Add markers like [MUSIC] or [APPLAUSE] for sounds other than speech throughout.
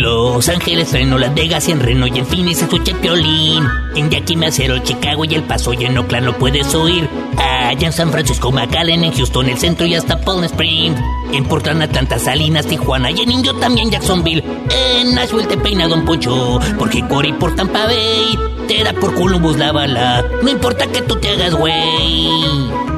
Los Ángeles, Reno, Las Vegas y en Reno y en Phoenix escucha Piolín. En Yakima, Macero, Chicago y El Paso y en Oakland lo puedes oír. Allá en San Francisco, McAllen, en Houston, el centro y hasta Palm Springs. En Portland, Atlanta, Salinas, Tijuana y en Indio también Jacksonville. En Nashville te peina Don Poncho, porque Cory por Tampa Bay te da por Columbus la bala. No importa que tú te hagas güey.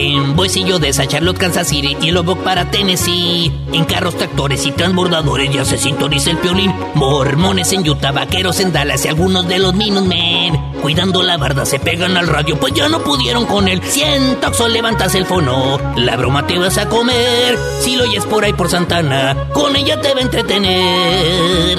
En Boisillo de Charlotte, Kansas City y Lubbock para Tennessee. En carros, tractores y transbordadores ya se sintoniza el piolín. Mormones en Utah, vaqueros en Dallas y algunos de los Minutemen. Cuidando la barda se pegan al radio, pues ya no pudieron con él. Siento que levantas el fono, la broma te vas a comer. Si lo oyes por ahí por Santana, con ella te va a entretener.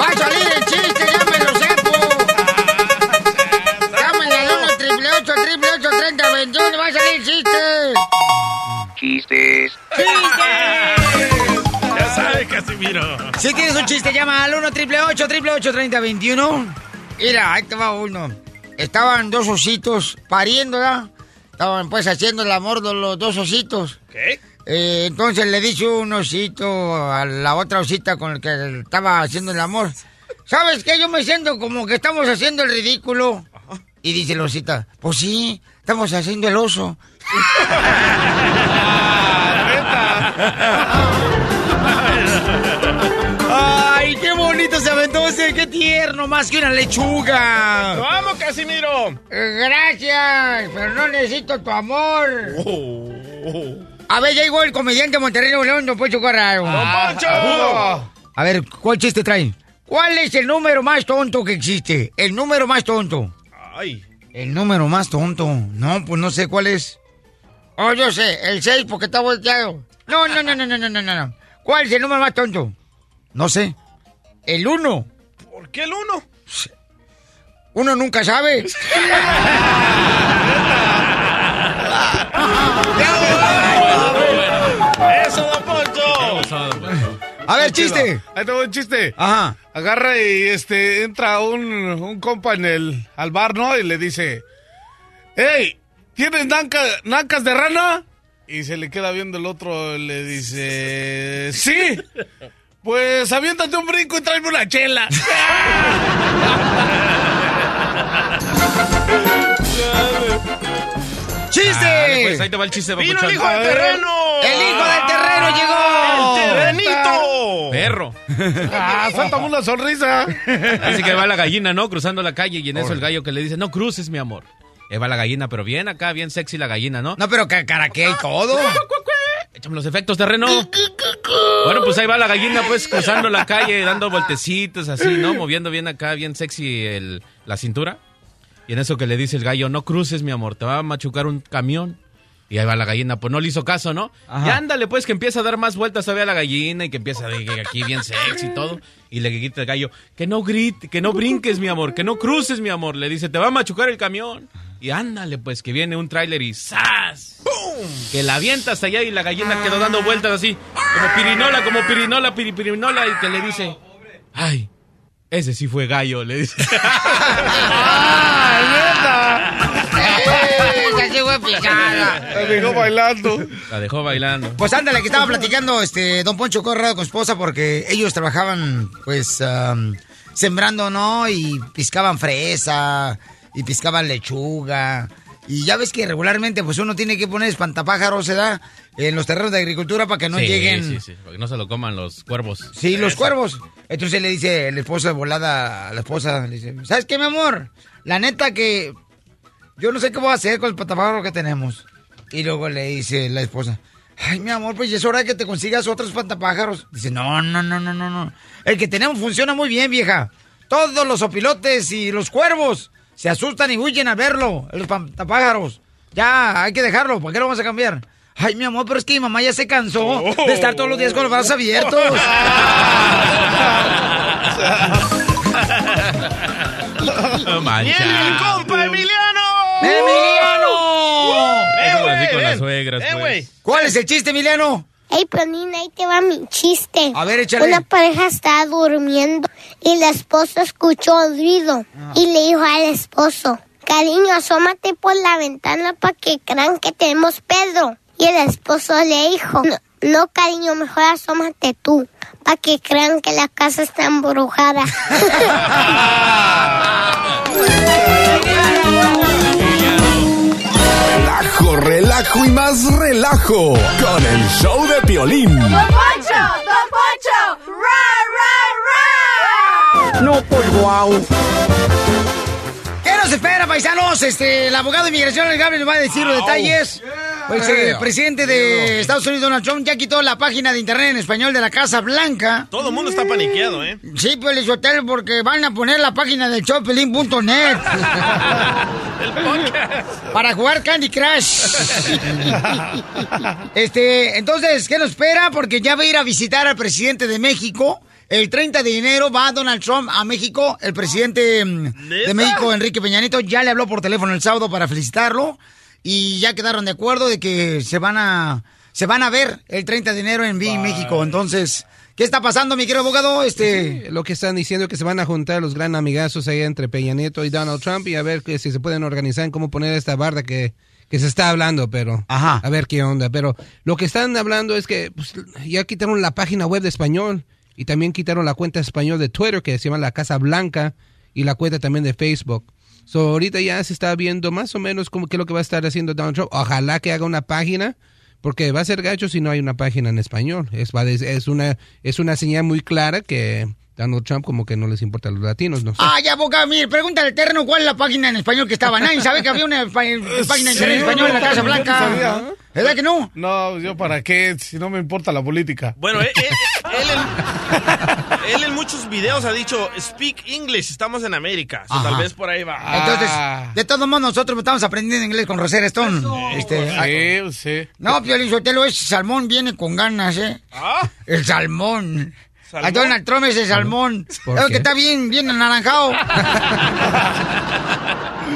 ¡Va a salir el chiste! ¡Ya me lo sepo! ¡Llámenle al 1 triple 8 triple 8 30 21! ¡Va a salir el chiste! Chistes. Ya sabe, Casimiro. Si tienes un chiste, llama al 1 triple 8 triple 8 30 21. Mira, ahí te va uno. Estaban dos ositos pariendo, ¿verdad? Estaban pues haciendo el amor de los dos ositos. ¿Qué? Eh, entonces le dice un osito a la otra osita con el que estaba haciendo el amor. ¿Sabes qué? Yo me siento como que estamos haciendo el ridículo. Y dice la osita, pues sí, estamos haciendo el oso. ¡Ay, qué bonito se aventó ese! ¡Qué tierno! Más que una lechuga. ¡Vamos, Casimiro! Eh, Gracias, pero no necesito tu amor. Oh, A ver, ya llegó el comediante Monterrey Nuevo León, don Poncho Corrado. ¡Don Poncho! A ver, ¿cuál chiste trae? ¿Cuál es el número más tonto que existe? El número más tonto. Ay. El número más tonto. No, pues no sé cuál es. Oh, yo sé, el 6 porque está volteado. No, no, no, no, no, no, no, no. ¿Cuál es el número más tonto? No sé. El 1. ¿Por qué el uno? Uno nunca sabe. [LAUGHS] ¡Eso, don Poncho! A ver, chiste. Ahí tengo un chiste. Ajá. Agarra y este entra un, un compa en el al bar, ¿no? Y le dice, ¡Ey! ¿Tienes nanca- nancas de rana? Y se le queda viendo el otro, le dice, ¡Sí! Pues aviéntate un brinco y tráeme una chela. [LAUGHS] ¡Chiste! Pues ahí te va el chiste, ¡Vino el hijo del terreno! ¡El hijo del terreno llegó! ¡El terrenito! Perro. [LAUGHS] ¡Ah, suéltame una sonrisa! Dice que va la gallina, ¿no? Cruzando la calle y en eso el gallo que le dice, no cruces, mi amor. Ahí va la gallina, pero bien acá, bien sexy la gallina, ¿no? No, pero ca- caraquea y todo. [LAUGHS] Échame los efectos, terreno. Bueno, pues ahí va la gallina, pues, cruzando la calle, dando voltecitos así, ¿no? Moviendo bien acá, bien sexy el- la cintura. Y en eso que le dice el gallo, no cruces, mi amor, te va a machucar un camión. Y ahí va la gallina, pues no le hizo caso, ¿no? Y ándale, pues, que empieza a dar más vueltas todavía a la gallina y que empieza a decir aquí bien sexy y todo. Y le grita el gallo, que no grite, que no brinques, mi amor, que no cruces, mi amor. Le dice, te va a machucar el camión. Y ándale, pues, que viene un tráiler y ¡zas! Que la avienta hasta allá y la gallina quedó dando vueltas así, como pirinola, como pirinola, piri- pirinola, y que le dice, ay, ese sí fue gallo, le dice. [LAUGHS] ¡Esa sí fue picada. La dejó bailando. La dejó bailando. Pues ándale, que estaba platicando este Don Poncho Corrado con su esposa porque ellos trabajaban, pues, am, sembrando, ¿no? Y piscaban fresa, y piscaban lechuga. Y ya ves que regularmente, pues, uno tiene que poner espantapájaros, ¿se da? En los terrenos de agricultura para que no Sí, lleguen... Sí, sí, para que no se lo coman los cuervos. Sí, los cuervos. Entonces le dice el esposo de volada a la esposa, le dice, ¿sabes qué, mi amor? La neta que yo no sé qué voy a hacer con el patapájaro que tenemos. Y luego le dice la esposa, ay, mi amor, pues ya es hora de que te consigas otros pantapájaros. Dice, no, no, no, no, no, no. El que tenemos funciona muy bien, vieja. Todos los opilotes y los cuervos se asustan y huyen a verlo, los pantapájaros. Ya, hay que dejarlo, ¿para qué lo vamos a cambiar? Ay, mi amor, pero es que mi mamá ya se cansó de estar todos los días con los brazos abiertos. No mancha. compa Emiliano! ¡Emiliano! Eso así con las suegras, pues. ¿Cuál es el chiste, Emiliano? Ey, Piolín, ahí te va mi chiste. A ver, échale. Una pareja estaba durmiendo y la esposa escuchó un ruido y le dijo al esposo, cariño, asómate por la ventana para que crean que tenemos Pedro. Y el esposo le dijo, no, no, cariño, mejor asómate tú para que crean que la casa está embrujada. [LAUGHS] [LAUGHS] Relajo, relajo y más relajo con el show de Piolín. ¡Don Poncho! ¡Don Poncho! ¡Ra, ra, ra! No, pues guau. ¿Qué nos espera, paisanos? Este, el abogado de inmigración legal nos va a decir los detalles. Pues eh, el presidente de Estados Unidos, Donald Trump, ya quitó la página de internet en español de la Casa Blanca. Todo el mundo está paniqueado, ¿eh? Sí, pues hotel porque van a poner la página del shopelín.net [LAUGHS] para jugar Candy Crush. [LAUGHS] Este, entonces, ¿qué nos espera? Porque ya va a ir a visitar al presidente de México. El 30 de enero va Donald Trump a México. El presidente mm, de México, Enrique Peña Nieto, ya le habló por teléfono el sábado para felicitarlo. Y ya quedaron de acuerdo de que se van a, se van a ver el 30 de enero en Vi México. Entonces, ¿qué está pasando, mi querido abogado? Este... Sí, lo que están diciendo es que se van a juntar los gran amigazos ahí entre Peña Nieto y Donald Trump y a ver que si se pueden organizar en cómo poner esta barda que, que se está hablando, pero Ajá. a ver qué onda. Pero lo que están hablando es que pues, ya quitaron la página web de español y también quitaron la cuenta español de Twitter que se llama La Casa Blanca y la cuenta también de Facebook. So, ahorita ya se está viendo más o menos cómo qué es lo que va a estar haciendo Donald Trump. Ojalá que haga una página, porque va a ser gacho si no hay una página en español. Es, es, una, es una señal muy clara que Donald Trump como que no les importa a los latinos, no sé. Ay, abogado, mire, pregúntale al Eterno cuál es la página en español que estaba. Nadie sabe que había una pa- página en español en la Casa no Blanca. sabía. ¿Verdad que no? No, yo para qué, si no me importa la política. Bueno, él, él- él en, [LAUGHS] él en muchos videos ha dicho, speak English, estamos en América. So, tal vez por ahí va. Entonces, Ah. de todos modos, nosotros estamos aprendiendo inglés con Rosera Stone. Este, ah, Sí, sí. no, Piolín Sotelo, ese salmón viene con ganas, ¿eh? Ah, El salmón. ¿Salmón? A Donald Trump ese salmón. ¿Por Es que está bien, bien anaranjado. [LAUGHS]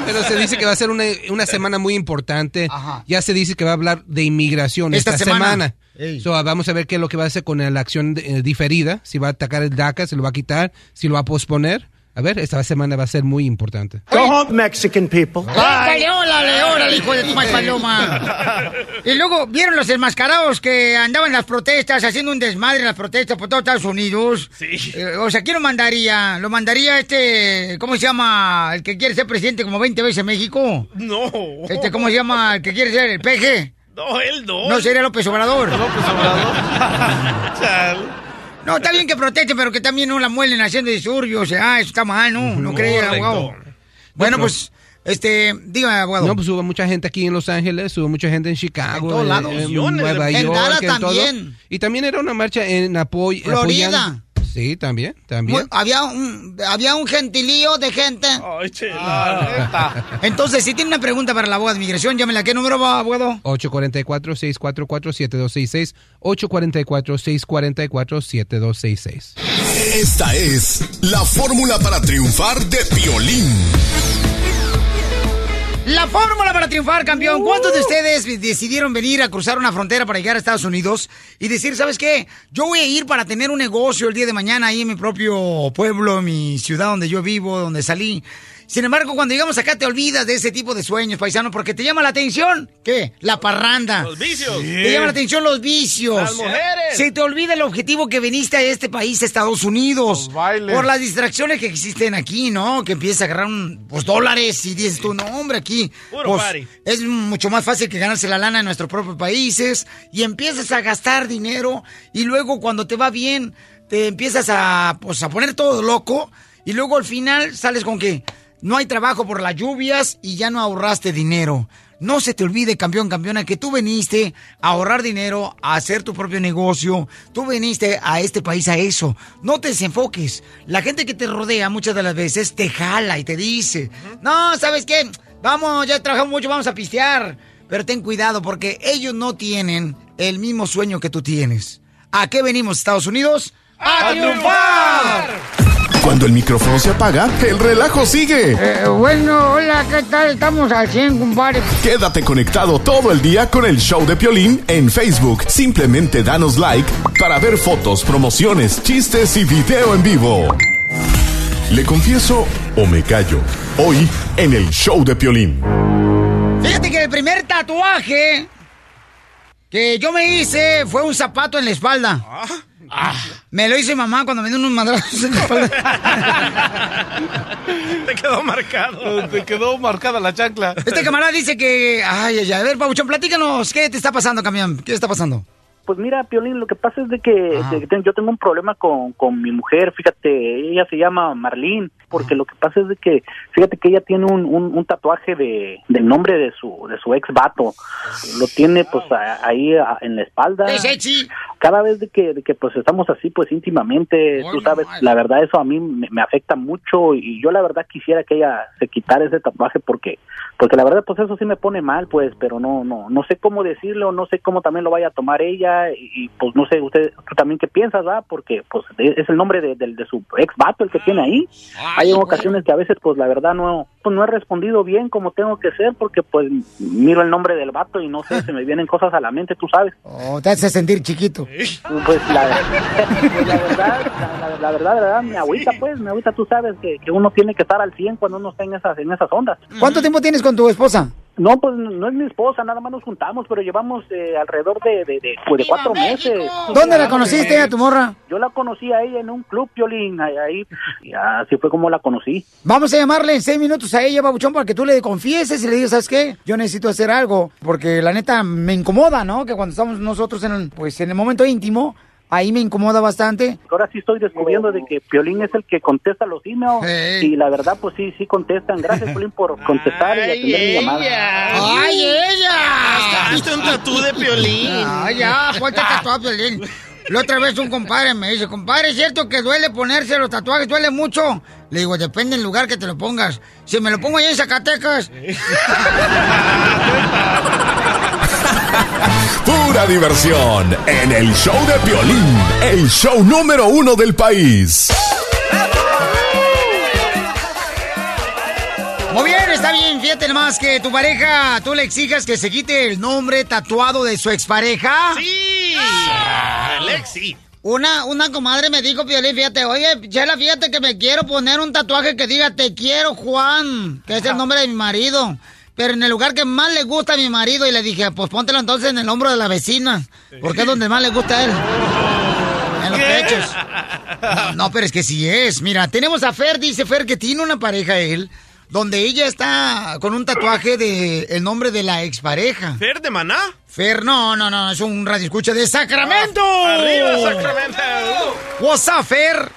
Pero se dice que va a ser una, una semana muy importante. Ajá. Ya se dice que va a hablar de inmigración Esta esta, semana. So, vamos a ver qué es lo que va a hacer con la acción eh, diferida. Si va a atacar el DACA, si lo va a quitar, si lo va a posponer. A ver, esta semana va a ser muy importante. Go home, Mexican people. ¡Órale, órale, hijo de tu paloma! [LAUGHS] Y luego, ¿vieron los enmascarados que andaban en las protestas, haciendo un desmadre en las protestas por todo Estados Unidos? Sí. Eh, o sea, ¿quién lo mandaría? ¿Lo mandaría este, cómo se llama, el que quiere ser presidente como 20 veces en México? no. Este, ¿cómo se llama, el que quiere ser el peje? No, él no. No, sería López Obrador. [LAUGHS] Chal. No, está bien que proteste, pero que también no la muelen haciendo disturbios. O sea, eso está mal, ¿no? No abogado. Bueno, pues, este, dígame, abogado. No, pues hubo mucha gente aquí en Los Ángeles, hubo mucha gente en Chicago, En todos lados. en Nueva En York, en todo. también. Y también era una marcha en apoyo. Florida. apoyando- Sí, también, también. Muy- había, un, había un gentilío de gente. Ay, chela, neta. Entonces, si tiene una pregunta para la abogada de migración, llámela. ¿Qué número va, abogado? 844-644-7266. 844-644-7266. Esta es la fórmula para triunfar de Piolín. La fórmula para triunfar, campeón. ¿Cuántos de ustedes decidieron venir a cruzar una frontera para llegar a Estados Unidos y decir, ¿sabes qué? Yo voy a ir para tener un negocio el día de mañana ahí en mi propio pueblo, en mi ciudad donde yo vivo, donde salí. Sin embargo, cuando llegamos acá te olvidas de ese tipo de sueños, paisano, porque te llama la atención. ¿Qué? La parranda. Los vicios. Te llama la atención los vicios. Las mujeres. Se te olvida el objetivo que viniste a este país, Estados Unidos. bailes. Por las distracciones que existen aquí, ¿no? Que empiezas a agarrar un, pues, dólares y dices tú, no, hombre, aquí. Puro pues, party. es mucho más fácil que ganarse la lana en nuestros propios países. Y empiezas a gastar dinero. Y luego, cuando te va bien, te empiezas a, pues, a poner todo loco. Y luego al final sales con que no hay trabajo por las lluvias y ya no ahorraste dinero. No se te olvide, campeón, campeona, que tú viniste a ahorrar dinero, a hacer tu propio negocio. Tú viniste a este país a eso. No te desenfoques. La gente que te rodea muchas de las veces te jala y te dice, no, ¿sabes qué? Vamos, ya trabajamos mucho, vamos a pistear. Pero ten cuidado porque ellos no tienen el mismo sueño que tú tienes. ¿A qué venimos, Estados Unidos? ¡A, triunfar! Cuando el micrófono se apaga, el relajo sigue. Eh, bueno, hola, ¿qué tal? Estamos al 100, compadre. Quédate conectado todo el día con el show de Piolín en Facebook. Simplemente danos like para ver fotos, promociones, chistes y video en vivo. ¿Le confieso o me callo? Hoy en el show de Piolín. Fíjate que el primer tatuaje que yo me hice fue un zapato en la espalda. Ah, me lo hizo mi mamá cuando me dio unos madrazos en la espalda. [LAUGHS] Te quedó marcado. Te quedó marcada la chancla. Este camarada dice que... Ay, ay, ay. A ver, Pabuchón, platícanos. ¿Qué te está pasando, camión? ¿Qué está pasando? Pues mira, Piolín, lo que pasa es de que, de que ten- yo tengo un problema con, con mi mujer, fíjate, ella se llama Marlene, porque lo que pasa es de que, fíjate que ella tiene un, un, un tatuaje de, del nombre de su, de su ex vato, lo tiene pues a- ahí a- en la espalda. ¡Qué sexy! Cada vez de que, de que pues estamos así pues íntimamente, tú sabes, la verdad eso a mí me, me afecta mucho y yo la verdad quisiera que ella se quitara ese tatuaje porque, porque la verdad pues eso sí me pone mal pues, pero no, no, no sé cómo decirlo, no sé cómo también lo vaya a tomar ella y, y, pues no sé usted, tú también qué piensas, ¿va? Porque pues es el nombre de, del- de su ex vato el que tiene ahí. Hay ocasiones que a veces pues la verdad no, pues no he respondido bien como tengo que ser porque pues miro el nombre del vato y no sé, [LAUGHS] se me vienen cosas a la mente, tú sabes. Oh, te hace sentir chiquito. Pues la, [LAUGHS] pues, la verdad, la, la- la verdad, la verdad, me agüita, pues, me agüita, tú sabes que, que uno tiene que estar al 100 cuando uno está en esas, en esas ondas. ¿Cuánto tiempo tienes con tu esposa? No, pues no es mi esposa, nada más nos juntamos, pero llevamos eh, alrededor de, de, de, pues, de cuatro meses. ¿Dónde la conociste a tu morra? Yo la conocí a ella en un club, Piolín, ahí, ahí, y así fue como la conocí. Vamos a llamarle en seis minutos a ella, babuchón, para que tú le confieses y le digas, ¿sabes qué? Yo necesito hacer algo, porque la neta me incomoda, ¿no? Que cuando estamos nosotros en pues, en el momento íntimo, ahí me incomoda bastante. Ahora sí estoy descubriendo de que Piolín es el que contesta los emails y la verdad, pues sí, sí contestan. Gracias, Piolín, por [LAUGHS] contestar y atender mi llamada. ¡Ay, ella! ¿Viste un tatú de Piolín? ¡Ay, ya! ¿Cuál te tatuó, Piolín? La otra vez un compadre me dice, compadre, ¿es cierto que duele ponerse los tatuajes? ¿Duele mucho? Le digo, depende del lugar que te lo pongas. Si me lo pongo allá en Zacatecas... [LAUGHS] [LAUGHS] Pura diversión en el show de Piolín, el show número uno del país. Muy bien, está bien. Fíjate nomás que tu pareja, tú le exijas que se quite el nombre tatuado de su expareja. Sí. Alexi. Una, una comadre me dijo, Piolín, fíjate, oye, Chela, fíjate que me quiero poner un tatuaje que diga Te quiero, Juan, que es el nombre de mi marido. Pero en el lugar que más le gusta a mi marido, y le dije, pues póntelo entonces en el hombro de la vecina, porque es donde más le gusta a él. En los pechos. No, no, pero es que sí es. Mira, tenemos a Fer, dice Fer, que tiene una pareja él, donde ella está con un tatuaje de el nombre de la expareja. ¿Fer de Maná? Fer, no, no, no, es un radio escucha de Sacramento. ¡Arriba, Sacramento! What's up, Fer?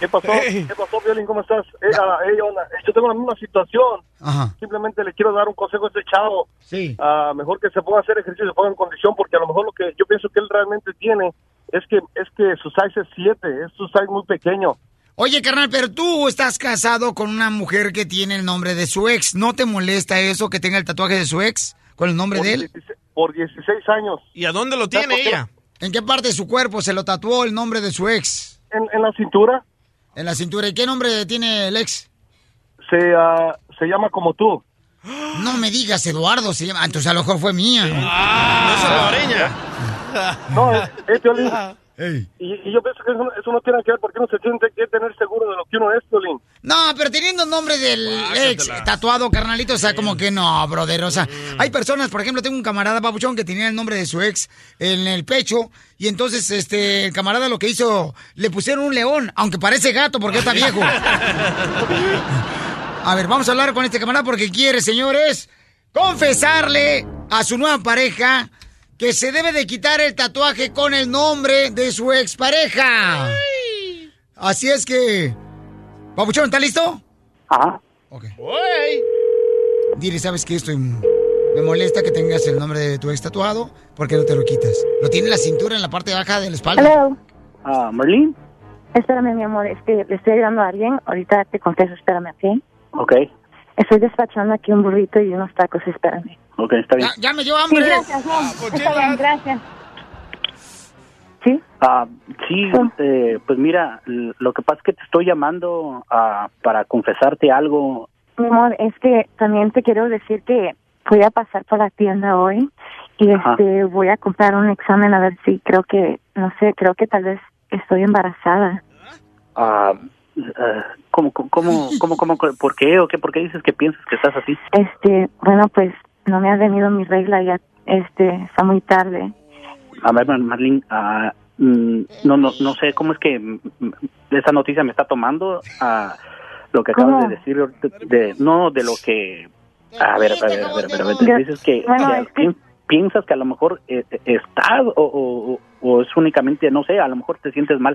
¿Qué pasó? ¿Qué pasó, Violín? ¿Cómo estás? Eh, ah, eh, hola. Yo tengo la misma situación. Ajá. Simplemente le quiero dar un consejo a este chavo. Sí. Ah, mejor que se ponga a hacer ejercicio, se ponga en condición, porque a lo mejor lo que yo pienso que él realmente tiene es que es que su size es 7, es su size muy pequeño. Oye, carnal, pero tú estás casado con una mujer que tiene el nombre de su ex. ¿No te molesta eso que tenga el tatuaje de su ex con el nombre Por de él? 16 por 16 años. ¿Y a dónde lo tiene ella? ¿En qué parte de su cuerpo se lo tatuó el nombre de su ex? En, en la cintura. En la cintura. ¿Y qué nombre tiene el ex? Se, ah, se llama como tú. No me digas, Eduardo. Se llama... Ah, Entonces a lo mejor fue mía. No es salvadoreña. No, eh, eh, Y, y yo pienso que eso, eso no tiene que ver porque uno se tiene que tener seguro de lo que uno es, Piolín. No, pero teniendo el nombre del ex tatuado, carnalito, o sea, como que no, brother. O sea, hay personas, por ejemplo, tengo un camarada papuchón que tenía el nombre de su ex en el pecho. Y entonces, este, el camarada lo que hizo, le pusieron un león, aunque parece gato porque está viejo. [LAUGHS] A ver, vamos a hablar con este camarada porque quiere, señores, confesarle a su nueva pareja que se debe de quitar el tatuaje con el nombre de su expareja. Así es que... Papuchón, ¿está listo? Ajá. Ok. Dile, ¿sabes qué? Estoy... Me molesta que tengas el nombre de tu ex tatuado. ¿Por qué no te lo quitas? Lo tiene en la cintura, en la parte baja de la espalda. Hello. Ah, Marlene. Espérame, mi amor, es que le estoy ayudando a alguien. Ahorita te contesto, espérame, ¿ok? Ok, Estoy despachando aquí un burrito y unos tacos, espérame. ok, está bien. Ya me dio Sí, hambre. gracias, no. Está bien, gracias. Ah, sí, eh, pues mira, lo que pasa es que te estoy llamando ah, para confesarte algo. Mi amor, es que también te quiero decir que voy a pasar por la tienda hoy y Ajá. este voy a comprar un examen a ver si creo que, no sé, creo que tal vez estoy embarazada. Ah, ah, [LAUGHS] ¿cómo, cómo, cómo, por qué o qué, por qué dices que piensas que estás así? Este, bueno, pues no me ha venido mi regla ya, este, está muy tarde. A ver, Mar- Marlene, ah, mm, no, no, no sé cómo es que mm, mm, esa noticia me está tomando. ah, lo que acabas ¿Cómo? de decir, de, no, de lo que. A ver, a ver, a ver, a ver, a ver, dices que, bueno, que es que- pi- piensas que a lo mejor eh, estás o, o, o- es únicamente, no sé, a lo mejor te sientes mal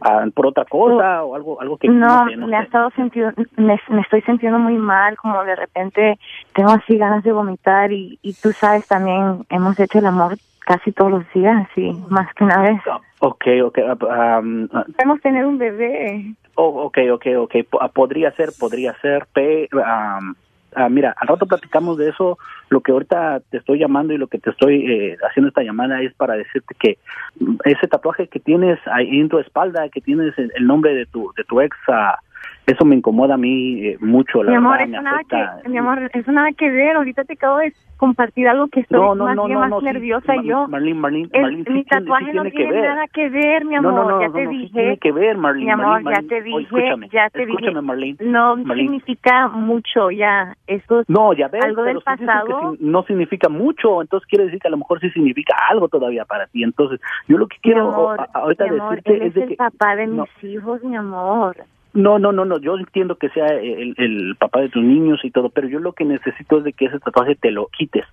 ah, por otra cosa o algo, algo que No, no sé, no me ha estado sintiendo, me, me estoy sintiendo muy mal, como de repente tengo así ganas de vomitar y, y tú sabes también, hemos hecho el amor casi todos los días y más que una vez. Ok, ok, ah, um, ah, Podemos tener un bebé. Oh, ok, ok, ok. Po- ah, Podría ser, podría ser. Pe, am, ah, mira, al rato platicamos de eso. Lo que ahorita te estoy llamando y lo que te estoy eh, haciendo esta llamada es para decirte que ese tatuaje que tienes ahí en tu espalda, que tienes el nombre de tu de tu ex, ah, eso me incomoda a mí eh, mucho. La mi amor, verdad, eso me nada que, mi amor, eso nada que ver. Ahorita te acabo de compartir algo que estoy No, no, más no, bien no, más no, sí, nerviosa Mar- yo. Marlene, Marlene, El- Marlene, sí mi tiene- sí tatuaje no tiene que tiene ver. nada que ver, mi amor. ya no, te no, sí dije. tiene que ver, Marlene, Mi amor, Marlene, ya te dije, escúchame, ya te escúchame, dije. Marlene, No significa mucho ya. Eso es No, ya ves, algo del que pasado. no significa mucho, entonces quiere decir que a lo mejor sí significa algo todavía para ti. Entonces, yo lo que quiero amor, ahorita decirte él es de el que papá de mis hijos, mi amor. No, no, no, no, yo entiendo que sea el, el papá de tus niños y todo, pero yo lo que necesito es de que ese tatuaje te lo quites.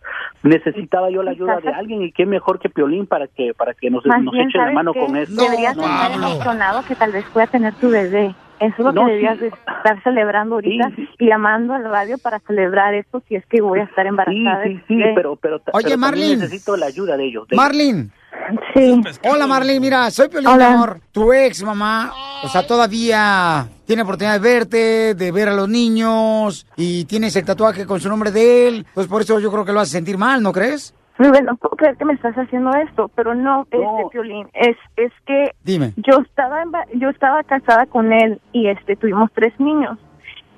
Necesitaba yo la ayuda de alguien y qué mejor que Piolín para que para que nos, nos bien, eche la ¿sabes mano con esto. Deberías estar emocionado que tal vez pueda tener tu bebé. Eso es lo No, que sí. deberías de estar celebrando ahorita y llamando al radio para celebrar esto si es que voy a estar Sí, embarazada. sí, sí, pero pero, Oye, pero Marlene. necesito la ayuda de ellos. de- Marlene. Sí. Hola, Marlene. Mira, soy Piolín, mi Hola. amor. Tu ex, mamá. O sea, todavía tiene oportunidad de verte, de ver a los niños. Y tienes el tatuaje con su nombre de él. Pues por eso yo creo que lo hace sentir mal, ¿no crees? Rubén, no puedo creer que me estás haciendo esto, pero no, este Piolín, es es que Dime. yo estaba emba- yo estaba casada con él y este tuvimos tres niños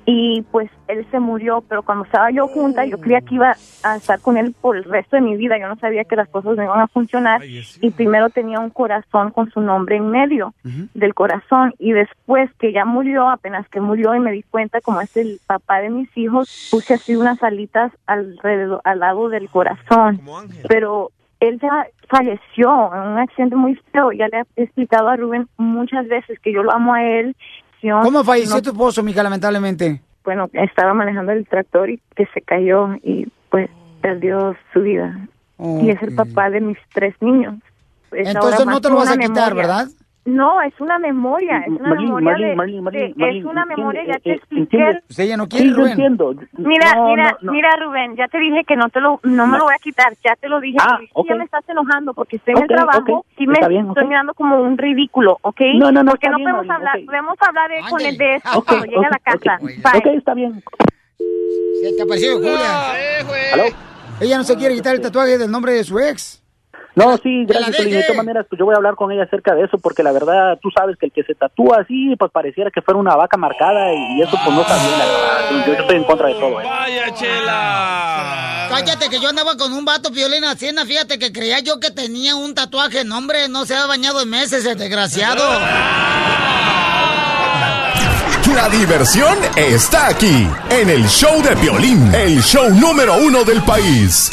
y pues él se murió, pero cuando estaba yo junta yo creía que iba a estar con él por el resto de mi vida, yo no sabía que las cosas no iban a funcionar y primero tenía un corazón con su nombre en medio del corazón y después que ya murió, apenas que murió y me di cuenta como es el papá de mis hijos, puse así unas alitas alrededor al lado del corazón, pero él ya falleció en un accidente muy feo, ya le he explicado a Rubén muchas veces que yo lo amo a él. ¿Cómo falleció no- tu esposo, mija, lamentablemente? bueno, estaba manejando el tractor y que se cayó y pues perdió su vida. Y es el papá de mis tres niños. Es Entonces no te lo vas a quitar, memoria. ¿verdad? Marlene, memoria Marlene, de, Marlene, Marlene, de- Marlene, es una memoria, ya eh, te eh, expliqué. Pues ella no Sí, quiere, yo Rubén. entiendo. Mira, No, mira, no, no. mira, Rubén, ya te dije que no te lo, no me No. lo voy a quitar, ya te lo dije. Ah, ok. Ya me estás enojando porque estoy en el trabajo ok, y me está bien, estoy mirando como un ridículo, ¿ok? No, no, no, Porque no bien, podemos Marlene, hablar, podemos hablar de, con el de esto cuando llegue a la casa. ok. Está bien. Se te apareció Julia. ¿Aló? Ella no se quiere quitar el tatuaje del nombre de su ex. No, sí, gracias, Piolín. De todas maneras, pues yo voy a hablar con ella acerca de eso, porque la verdad, tú sabes que el que se tatúa así, pues pareciera que fuera una vaca marcada y eso pues no está bien, la verdad. Yo, yo estoy en contra de todo, ¿eh? ¡Vaya, Chela! Cállate que yo andaba con un vato violín hacienda, fíjate que creía yo que tenía un tatuaje, no hombre, no se ha bañado en meses, el desgraciado. La diversión está aquí, en el show de violín, el show número uno del país.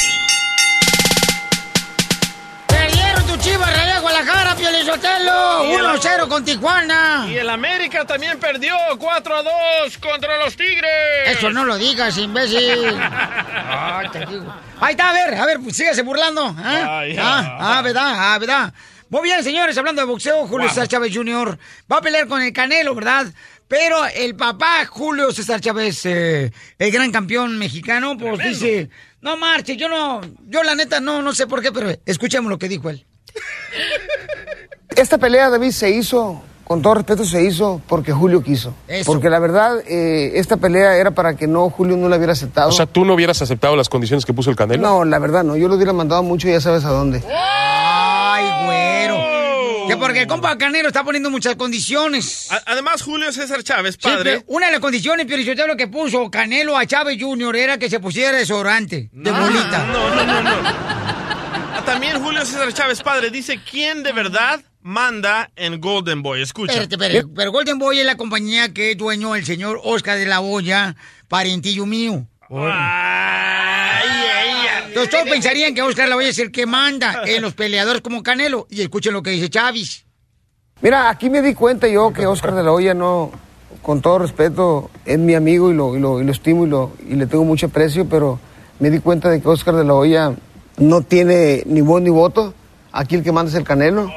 Sotelo, Y el- 1-0 con Tijuana. Y el América también perdió 4 a 2 contra los Tigres. Eso no lo digas, imbécil. [LAUGHS] Ay, te digo. Ahí está, a ver, a ver, pues síguese burlando. ¿ah? Ay, ah, ah. ah, verdad, ah, verdad. Muy bien, señores, hablando de boxeo, Julio César Chávez Jr. va a pelear con el Canelo, ¿verdad? Pero el papá, Julio César Chávez, eh, el gran campeón mexicano, pues dice, no marche, yo no, yo la neta no, no sé por qué, pero escuchemos lo que dijo él. [LAUGHS] Esta pelea, David, se hizo, con todo respeto, se hizo porque Julio quiso. Eso. Porque la verdad, eh, esta pelea era para que no Julio no la hubiera aceptado. O sea, tú no hubieras aceptado las condiciones que puso el Canelo. no, la verdad no. Yo lo hubiera mandado mucho, ya sabes a dónde. Ay, güero. Que porque el compa Canelo está poniendo muchas condiciones. A- Además, Julio César Chávez, Sí, padre. pero una de las condiciones, lo que puso Canelo a Chávez Jr. era que se pusiera desodorante de bolita. No, no, no, no. [LAUGHS] También Julio César Chávez, padre, dice quién de verdad manda en Golden Boy. Escucha. Espérate, espérate. Pero Golden Boy es la compañía que es dueño el señor Oscar de la Hoya, parentillo mío. Entonces todos pensarían que Oscar de la Hoya es el que manda en los peleadores como Canelo. Y escuchen lo que dice Chávez. Mira, aquí me di cuenta yo que Oscar de la Hoya no, con todo respeto, es mi amigo y lo, y lo, y lo estimo y, lo, y le tengo mucho aprecio, pero me di cuenta de que Oscar de la Hoya no tiene ni voz ni voto. Aquí el que manda es el Canelo.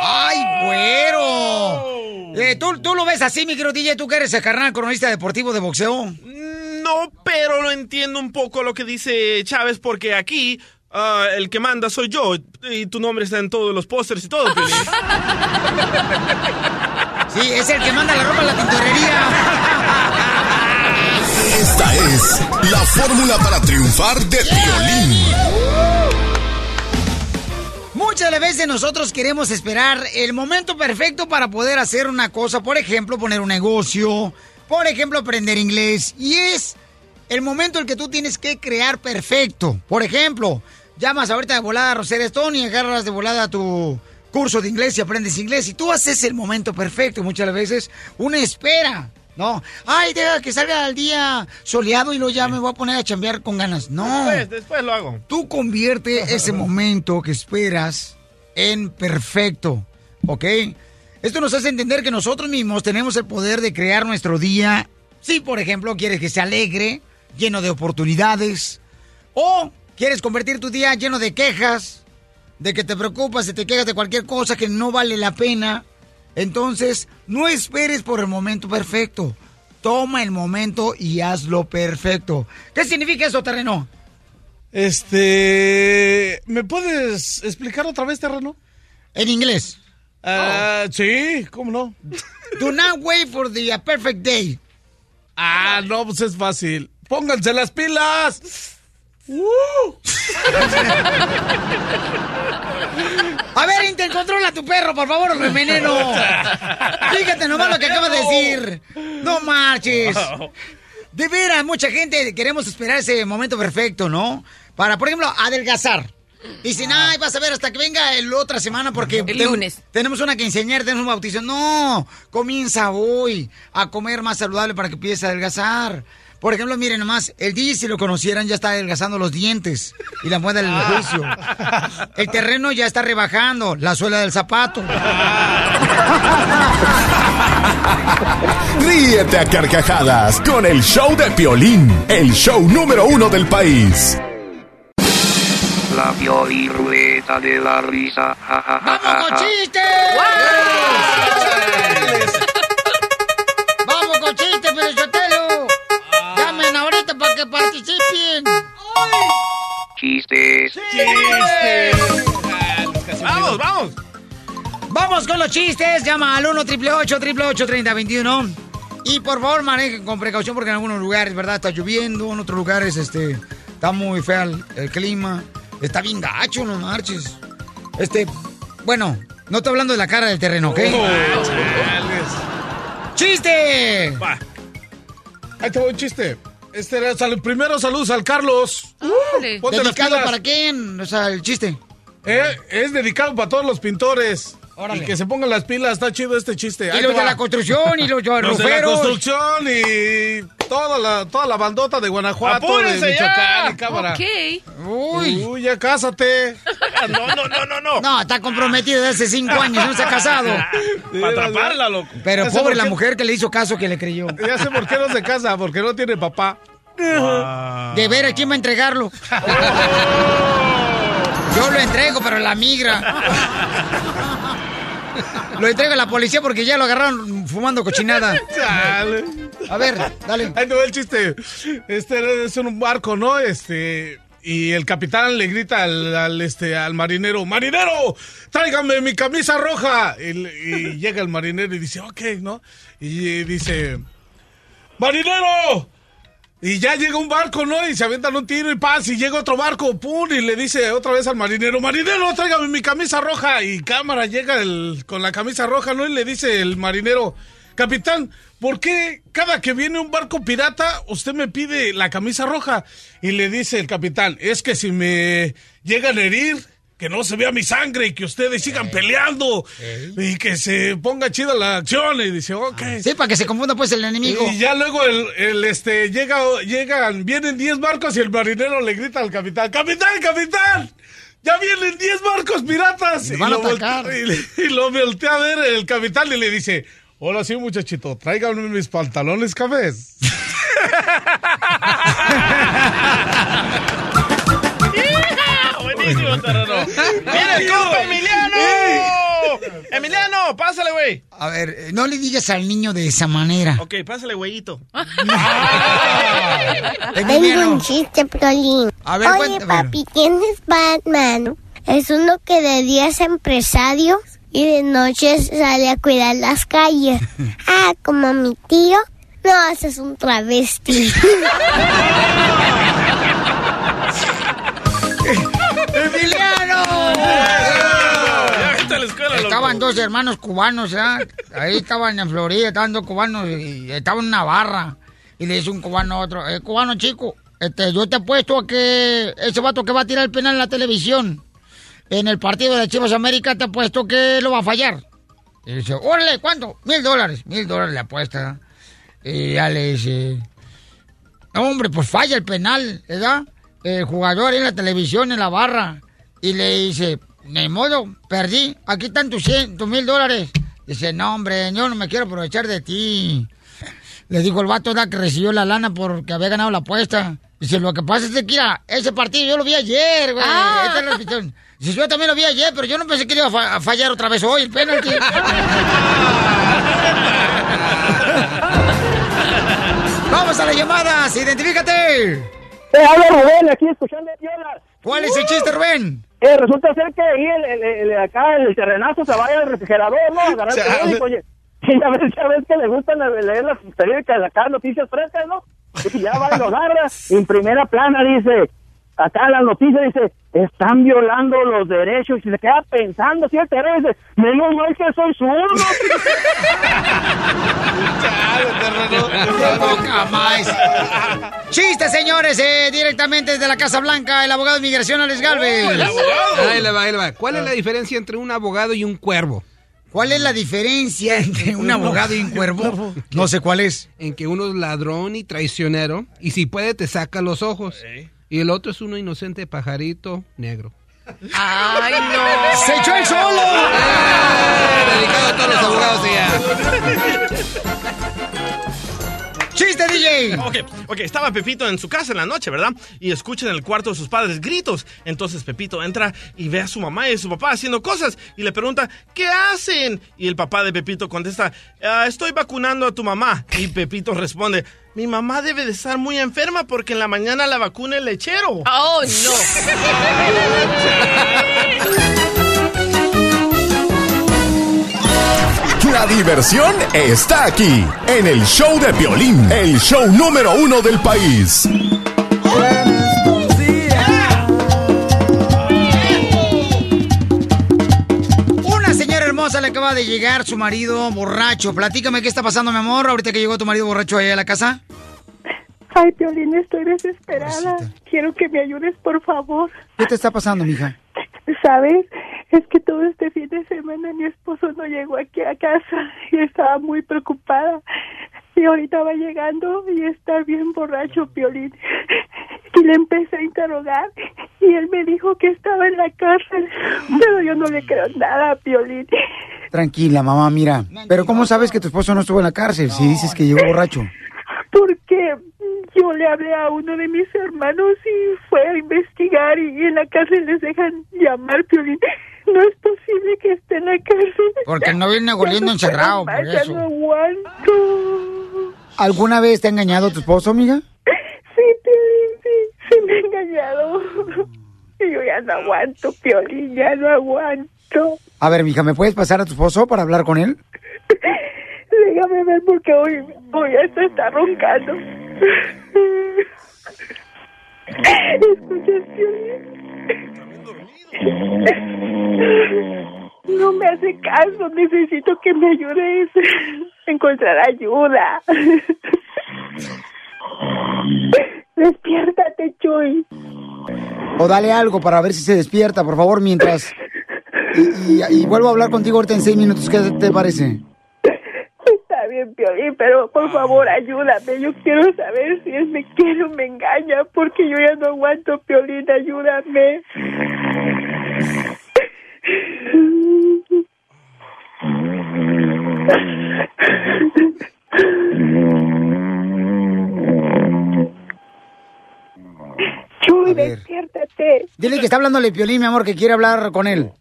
¡Ay, güero! Eh, ¿tú, tú lo ves así, mi querido DJ, tú que eres el carnal cronista deportivo de boxeo. No, pero lo entiendo un poco lo que dice Chávez, porque aquí ah, el que manda soy yo. Y tu nombre está en todos los pósters y todo. [LAUGHS] Sí, es el que manda la ropa a la tintorería. Esta es la fórmula para triunfar de violín. Muchas veces nosotros queremos esperar el momento perfecto para poder hacer una cosa, por ejemplo, poner un negocio, por ejemplo, aprender inglés, y es el momento en que tú tienes que crear perfecto. Por ejemplo, llamas ahorita de volada a Roser Stone y agarras de volada tu curso de inglés y aprendes inglés, y tú haces el momento perfecto. Muchas veces uno espera. No, ay, deja que salga el día soleado y luego ya me voy a poner a chambear con ganas. No. Después, después lo hago. Tú convierte [LAUGHS] ese momento que esperas en perfecto, ¿ok? Esto nos hace entender que nosotros mismos tenemos el poder de crear nuestro día. Si, por ejemplo, quieres que sea alegre, lleno de oportunidades, o quieres convertir tu día lleno de quejas, de que te preocupas, de te quejas de cualquier cosa que no vale la pena. Entonces, no esperes por el momento perfecto. Toma el momento y hazlo perfecto. ¿Qué significa eso, terreno? Este. ¿Me puedes explicar otra vez, terreno? En inglés. Ah, Sí, ¿cómo no? [LAUGHS] Do not wait for the uh, perfect day. Ah, no, pues es fácil. ¡Pónganse las pilas! ¡Uh! [LAUGHS] A ver, Inter, controla a tu perro, por favor, veneno. Fíjate nomás lo que acaba de decir. No marches. De veras, mucha gente queremos esperar ese momento perfecto, ¿no? Para, por ejemplo, adelgazar. Dicen, ay, vas a ver hasta que venga el otra semana porque... El ten- lunes. Tenemos una quinceañera, tenemos un bautizo. No, comienza hoy a comer más saludable para que empieces a adelgazar. Por ejemplo, miren nomás, el DJ, si lo conocieran, ya está adelgazando los dientes y la muela del juicio. El terreno ya está rebajando, la suela del zapato. [LAUGHS] Ríete a carcajadas con el show de Piolín, el show número uno del país. La Pioli Ruleta de la Risa. ¡Vamos con chistes! Chistes. ¡Vamos, vamos! Vamos con los chistes. Llama al 1 888 3021 Y por favor, manejen con precaución porque en algunos lugares, ¿verdad? Está lloviendo. En otros lugares, este, está muy feo el, el clima. Está bien gacho, no marches. Este, bueno, no estoy hablando de la cara del terreno, ¿ok? ¡Chiste! Va. Ahí te un chiste. Este era, sal- primero saludos al Carlos. Las ¿Dedicado para quién? O sea, el chiste. Eh, es dedicado para todos los pintores. Órale. Y que se pongan las pilas, está chido este chiste. Y Ahí los de va. la construcción, y los de [LAUGHS] Los de la construcción y toda la, toda la bandota de Guanajuato, ¡Apúrense de Michoacán ya! y cámara. Uy. Uy, ya cásate. [LAUGHS] No, no, no, no, no. No, está comprometido desde hace cinco años, no se ha casado. [LAUGHS] Para atraparla, loco. Pero Ya pobre la qué- mujer que le hizo caso que le creyó. Ya sé por qué no se casa, porque no tiene papá. De ver, ¿quién va a entregarlo? Yo lo entrego, pero la migra. Lo entrego a la policía porque ya lo agarraron fumando cochinada. Chale. A ver, dale. Ahí te va el chiste. Este es un barco, ¿no? Este. Y el capitán le grita al, al, este, al marinero, ¡Marinero! ¡Tráigame mi camisa roja! Y, y llega el marinero y dice, ok, ¿no? Y dice, ¡Marinero! Y ya llega un barco, ¿no? Y se avientan un tiro y paz. Y llega otro barco, ¡pum! Y le dice otra vez al marinero, ¡Marinero, tráigame mi camisa roja! Y cámara llega el, con la camisa roja, ¿no? Y le dice el marinero, Capitán, ¿por qué cada que viene un barco pirata usted me pide la camisa roja? Y le dice el capitán, es que si me llegan a herir, que no se vea mi sangre y que ustedes sigan peleando y que se ponga chida la acción. Y dice, ok. Sí, para que se confunda pues el enemigo. Y ya luego el, el, este llega llegan vienen 10 barcos y el marinero le grita al capitán, "Capitán, capitán, ya vienen 10 barcos piratas." Me van a lo volte- atacar. y, le- y lo voltea a ver el capitán y le dice, "Hola, sí, muchachito, tráiganme mis pantalones cafés." [LAUGHS] Buenísimo, terreno. ¡Viene el compa Emiliano! Emiliano, pásale, güey. A ver, eh, no le digas al niño de esa manera. Ok, pásale, güeyito. [LAUGHS] Tengo un chiste, Prolín. A ver, Oye, cuéntame. papi, ¿quién es Batman? Es uno que de día es empresario y de noche sale a cuidar las calles. [LAUGHS] Ah, como mi tío. No, ese es un travesti. [LAUGHS] ¡Emiliano! Ya la escuela. Estaban dos hermanos cubanos, ¿verdad? Ahí estaban en Florida, estaban dos cubanos y estaban en una barra. Y le dice un cubano a otro, eh, cubano chico, este, yo te apuesto a que ese vato que va a tirar el penal en la televisión, en el partido de Chivas América, te apuesto que lo va a fallar. Y dice, órale, ¿cuánto? Mil dólares. Mil dólares le apuesta. Y ya le dice, hombre, pues falla el penal, ¿verdad? El jugador en la televisión, en la barra. Y le dice, ni modo, perdí. Aquí están tus, cien, tus mil dólares. Dice, no, hombre, yo no me quiero aprovechar de ti. Le dijo el vato da que recibió la lana porque había ganado la apuesta. Dice, lo que pasa es que, mira, ese partido yo lo vi ayer, güey. Ah. Esta es la repetición. Dice, yo también lo vi ayer, pero yo no pensé que iba a, fa- a fallar otra vez hoy el penalti. [LAUGHS] Vamos a las llamadas, identifícate. Te habla Rubén, aquí escuchando violas. ¿Cuál es el chiste, Rubén? Eh, resulta ser que ahí el, el- el- acá el terrenazo se vaya al refrigerador, ¿no? A Agarrar el periódico, oye. Y [LAUGHS] ya ves, ya ves que le gustan leer las periódicas, acá noticias frescas, ¿no? Y ya va y lo agarra, [LAUGHS] en primera plana dice, acá la noticia dice, están violando los derechos, y se queda pensando, si el terreno dice, menos mal que soy zurdo. Chiste, señores, eh, directamente desde la Casa Blanca, el abogado de inmigración Alex Galvez. Ahí le va, ahí le va. ¿Cuál es la diferencia entre un abogado y un cuervo? ¿Cuál es la diferencia entre un abogado y un [LAUGHS] cuervo? No sé cuál es. En que uno es ladrón y traicionero, y si puede te saca los ojos. Y el otro es uno inocente pajarito negro. ¡Ay, no! ¡Se echó el solo! Dedicado a todos los abogados ¡Chiste, DJ! Ok, ok, estaba Pepito en su casa en la noche, ¿verdad? Y escucha en el cuarto de sus padres gritos. Entonces Pepito entra y ve a su mamá y a su papá haciendo cosas y le pregunta, ¿qué hacen? Y el papá de Pepito contesta, "Ah, estoy vacunando a tu mamá. Y Pepito responde, mi mamá debe de estar muy enferma porque en la mañana la vacuna el lechero. ¡Oh, [LAUGHS] La diversión está aquí, en el show de violín, el show número uno del país. le acaba de llegar su marido borracho. Platícame qué está pasando, mi amor, ahorita que llegó tu marido borracho allá a la casa. Ay, Piolín, estoy desesperada. Quiero que me ayudes, por favor. ¿Qué te está pasando, mija? ¿Sabes? Es que todo este fin de semana mi esposo no llegó aquí a casa [LAUGHS] y estaba muy preocupada. Y ahorita va llegando y está bien borracho, Piolín. Y le empecé a interrogar y él me dijo que estaba en la cárcel. Pero yo no le creo nada, Piolín. Tranquila, mamá, mira. Pero ¿cómo sabes que tu esposo no estuvo en la cárcel si dices que llegó borracho? Porque yo le hablé a uno de mis hermanos y fue a investigar y en la cárcel les dejan llamar, Piolín. No es posible que esté en la cárcel. Porque no viene goliendo encerrado, por más, ya eso. no aguanto. ¿Alguna vez te ha engañado tu esposo, amiga? Sí, Piolín, sí, sí me ha engañado. Y yo ya no aguanto, Piolín, ya no aguanto. A ver, mija, ¿me puedes pasar a tu esposo para hablar con él? [LAUGHS] Déjame ver porque hoy, hasta está roncando. ¿Escuchas, Piolín? No me hace caso, necesito que me ayudes a encontrar ayuda. Despiértate, Chuy. O dale algo para ver si se despierta, por favor, mientras... Y, y- y vuelvo a hablar contigo ahorita en seis minutos, ¿qué te parece? Bien, Piolín, pero por favor ayúdame. Yo quiero saber si él me quiere o me engaña, porque yo ya no aguanto, Piolín, ayúdame. Chuy, despiértate. Dile que está hablándole Piolín, mi amor, que quiere hablar con él.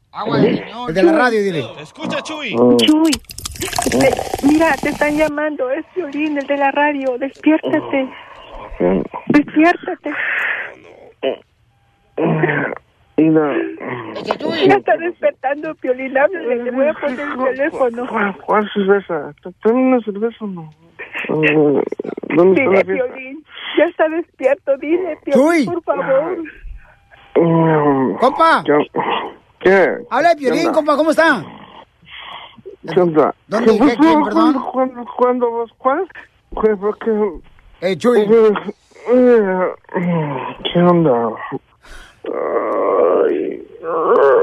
El de la radio, dile. Escucha, Chuy. Chuy, mira, te están llamando, es Piolín, el de la radio, despiértate. Despiértate. Ya está despertando, Piolín, háblale, le voy a poner el teléfono. ¿Cuál, cuál cerveza? ¿Tengo una cerveza o no? [LAUGHS] Eh, ¿Dónde Dile? Piolín, ya está despierto, dile. Piolín, por favor. Mm, ¡Compa! ¿Qué? Habla de ¿Qué Piolín, compa, ¿cómo está? ¿Qué onda? ¿Dónde? ¿Qué quién, perdón? ¿Cuándo, cuándo, vas? ¿Cuál? ¿Qué? Eh, Chuy. Eh, ¿Qué onda?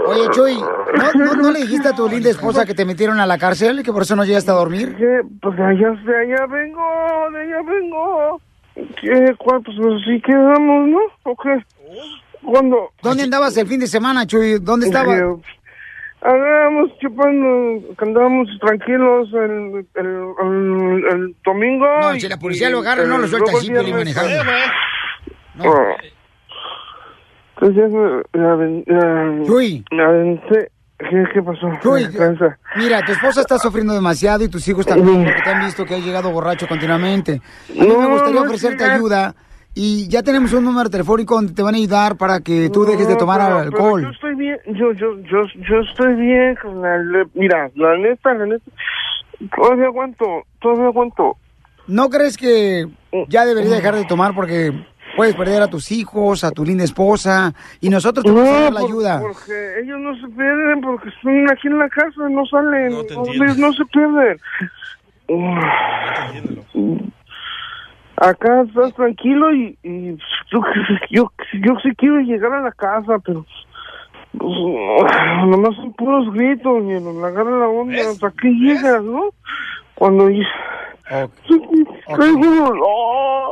Oye, Chuy, ¿no, no, no le dijiste a tu linda esposa que te metieron a la cárcel y que por eso no llegaste a dormir? ¿Qué? Pues de allá, de allá vengo, de allá vengo. ¿Qué? ¿Cuántos? Pues sí quedamos, ¿no? ¿O qué? ¿Cuándo? ¿Dónde andabas el fin de semana, Chuy? ¿Dónde estabas? Andábamos chupando, andábamos tranquilos el, el, el, el domingo. No, y- si la policía y lo agarra, no lo suelta así, viernes- manejando. Ah. Entonces me, me aven- Chuy. me aventé. ¿Qué, qué pasó? Chuy, ¿Qué pasa? Mira, tu esposa está sufriendo demasiado y tus hijos también, porque te han visto que has llegado borracho continuamente. A mí me No, gustaría no, ofrecerte ayuda y ya tenemos un número telefónico donde te van a ayudar para que tú dejes de No, tomar pero- alcohol. pero yo estoy bien, yo, yo, yo, yo estoy bien, Mira, la neta, la neta, todavía aguanto, todavía aguanto. ¿No crees que ya deberías dejar de tomar porque puedes perder a tus hijos, a tu linda esposa y nosotros te podemos dar la por- ayuda? Porque ellos no se pierden porque están aquí en la casa, no salen, no, no se pierden. Acá estás tranquilo y, y yo, [LAUGHS] yo, yo sí quiero llegar a la casa, pero pues, nomás son puros gritos y me agarra la onda. ¿Hasta qué llegas, no? Cuando yo... [LAUGHS]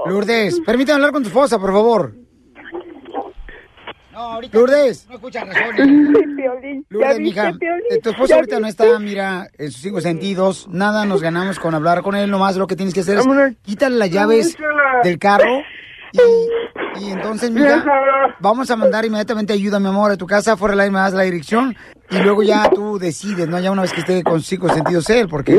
Lourdes, permítame hablar con tu esposa, por favor. Lourdes. No escucha ¿ya Lourdes, viste, mija, Piolín? eh, tu esposo ¿Ya ahorita no está, mira, en sus cinco sentidos. Nada nos ganamos con hablar con él. Nomás lo que tienes que hacer es quítale las llaves del carro. Y, y entonces, mira, vamos a mandar inmediatamente ayuda, mi amor, a tu casa. Fuera aire me das la dirección. Y luego ya tú decides, ¿no? Ya una vez que esté con sus cinco sentidos él, porque...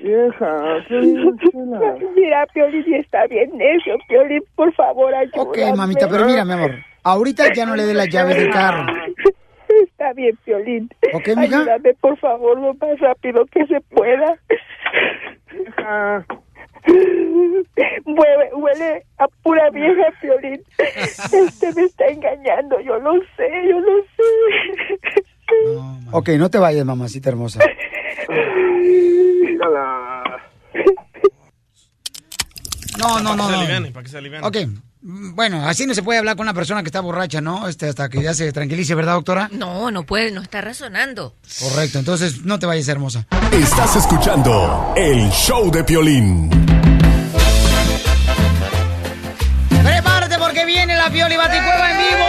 Vieja, [LAUGHS] Mira, Piolín, y está bien necio, Piolín, por favor, ayúdame. Ok, mamita, pero mira, mi amor. Ahorita ya no le dé las llaves del carro. [LAUGHS] Está bien, Piolín. ¿Ok, mija? Ayúdame, por favor, lo más rápido que se pueda. Huele, huele a pura vieja, Piolín. Este me está engañando, yo lo sé, yo lo sé. Ok, no te vayas, mamacita hermosa. No, no, no. Para que se no. aliviane, para que se aliviane. Ok, bueno, así no se puede hablar con una persona que está borracha, ¿no? Este, hasta que ya se tranquilice, ¿verdad, doctora? No, no puede, no está razonando. Correcto, entonces no te vayas, hermosa. Estás escuchando el show de Piolín. ¡Prepárate porque viene la Pioli Baticueva en vivo!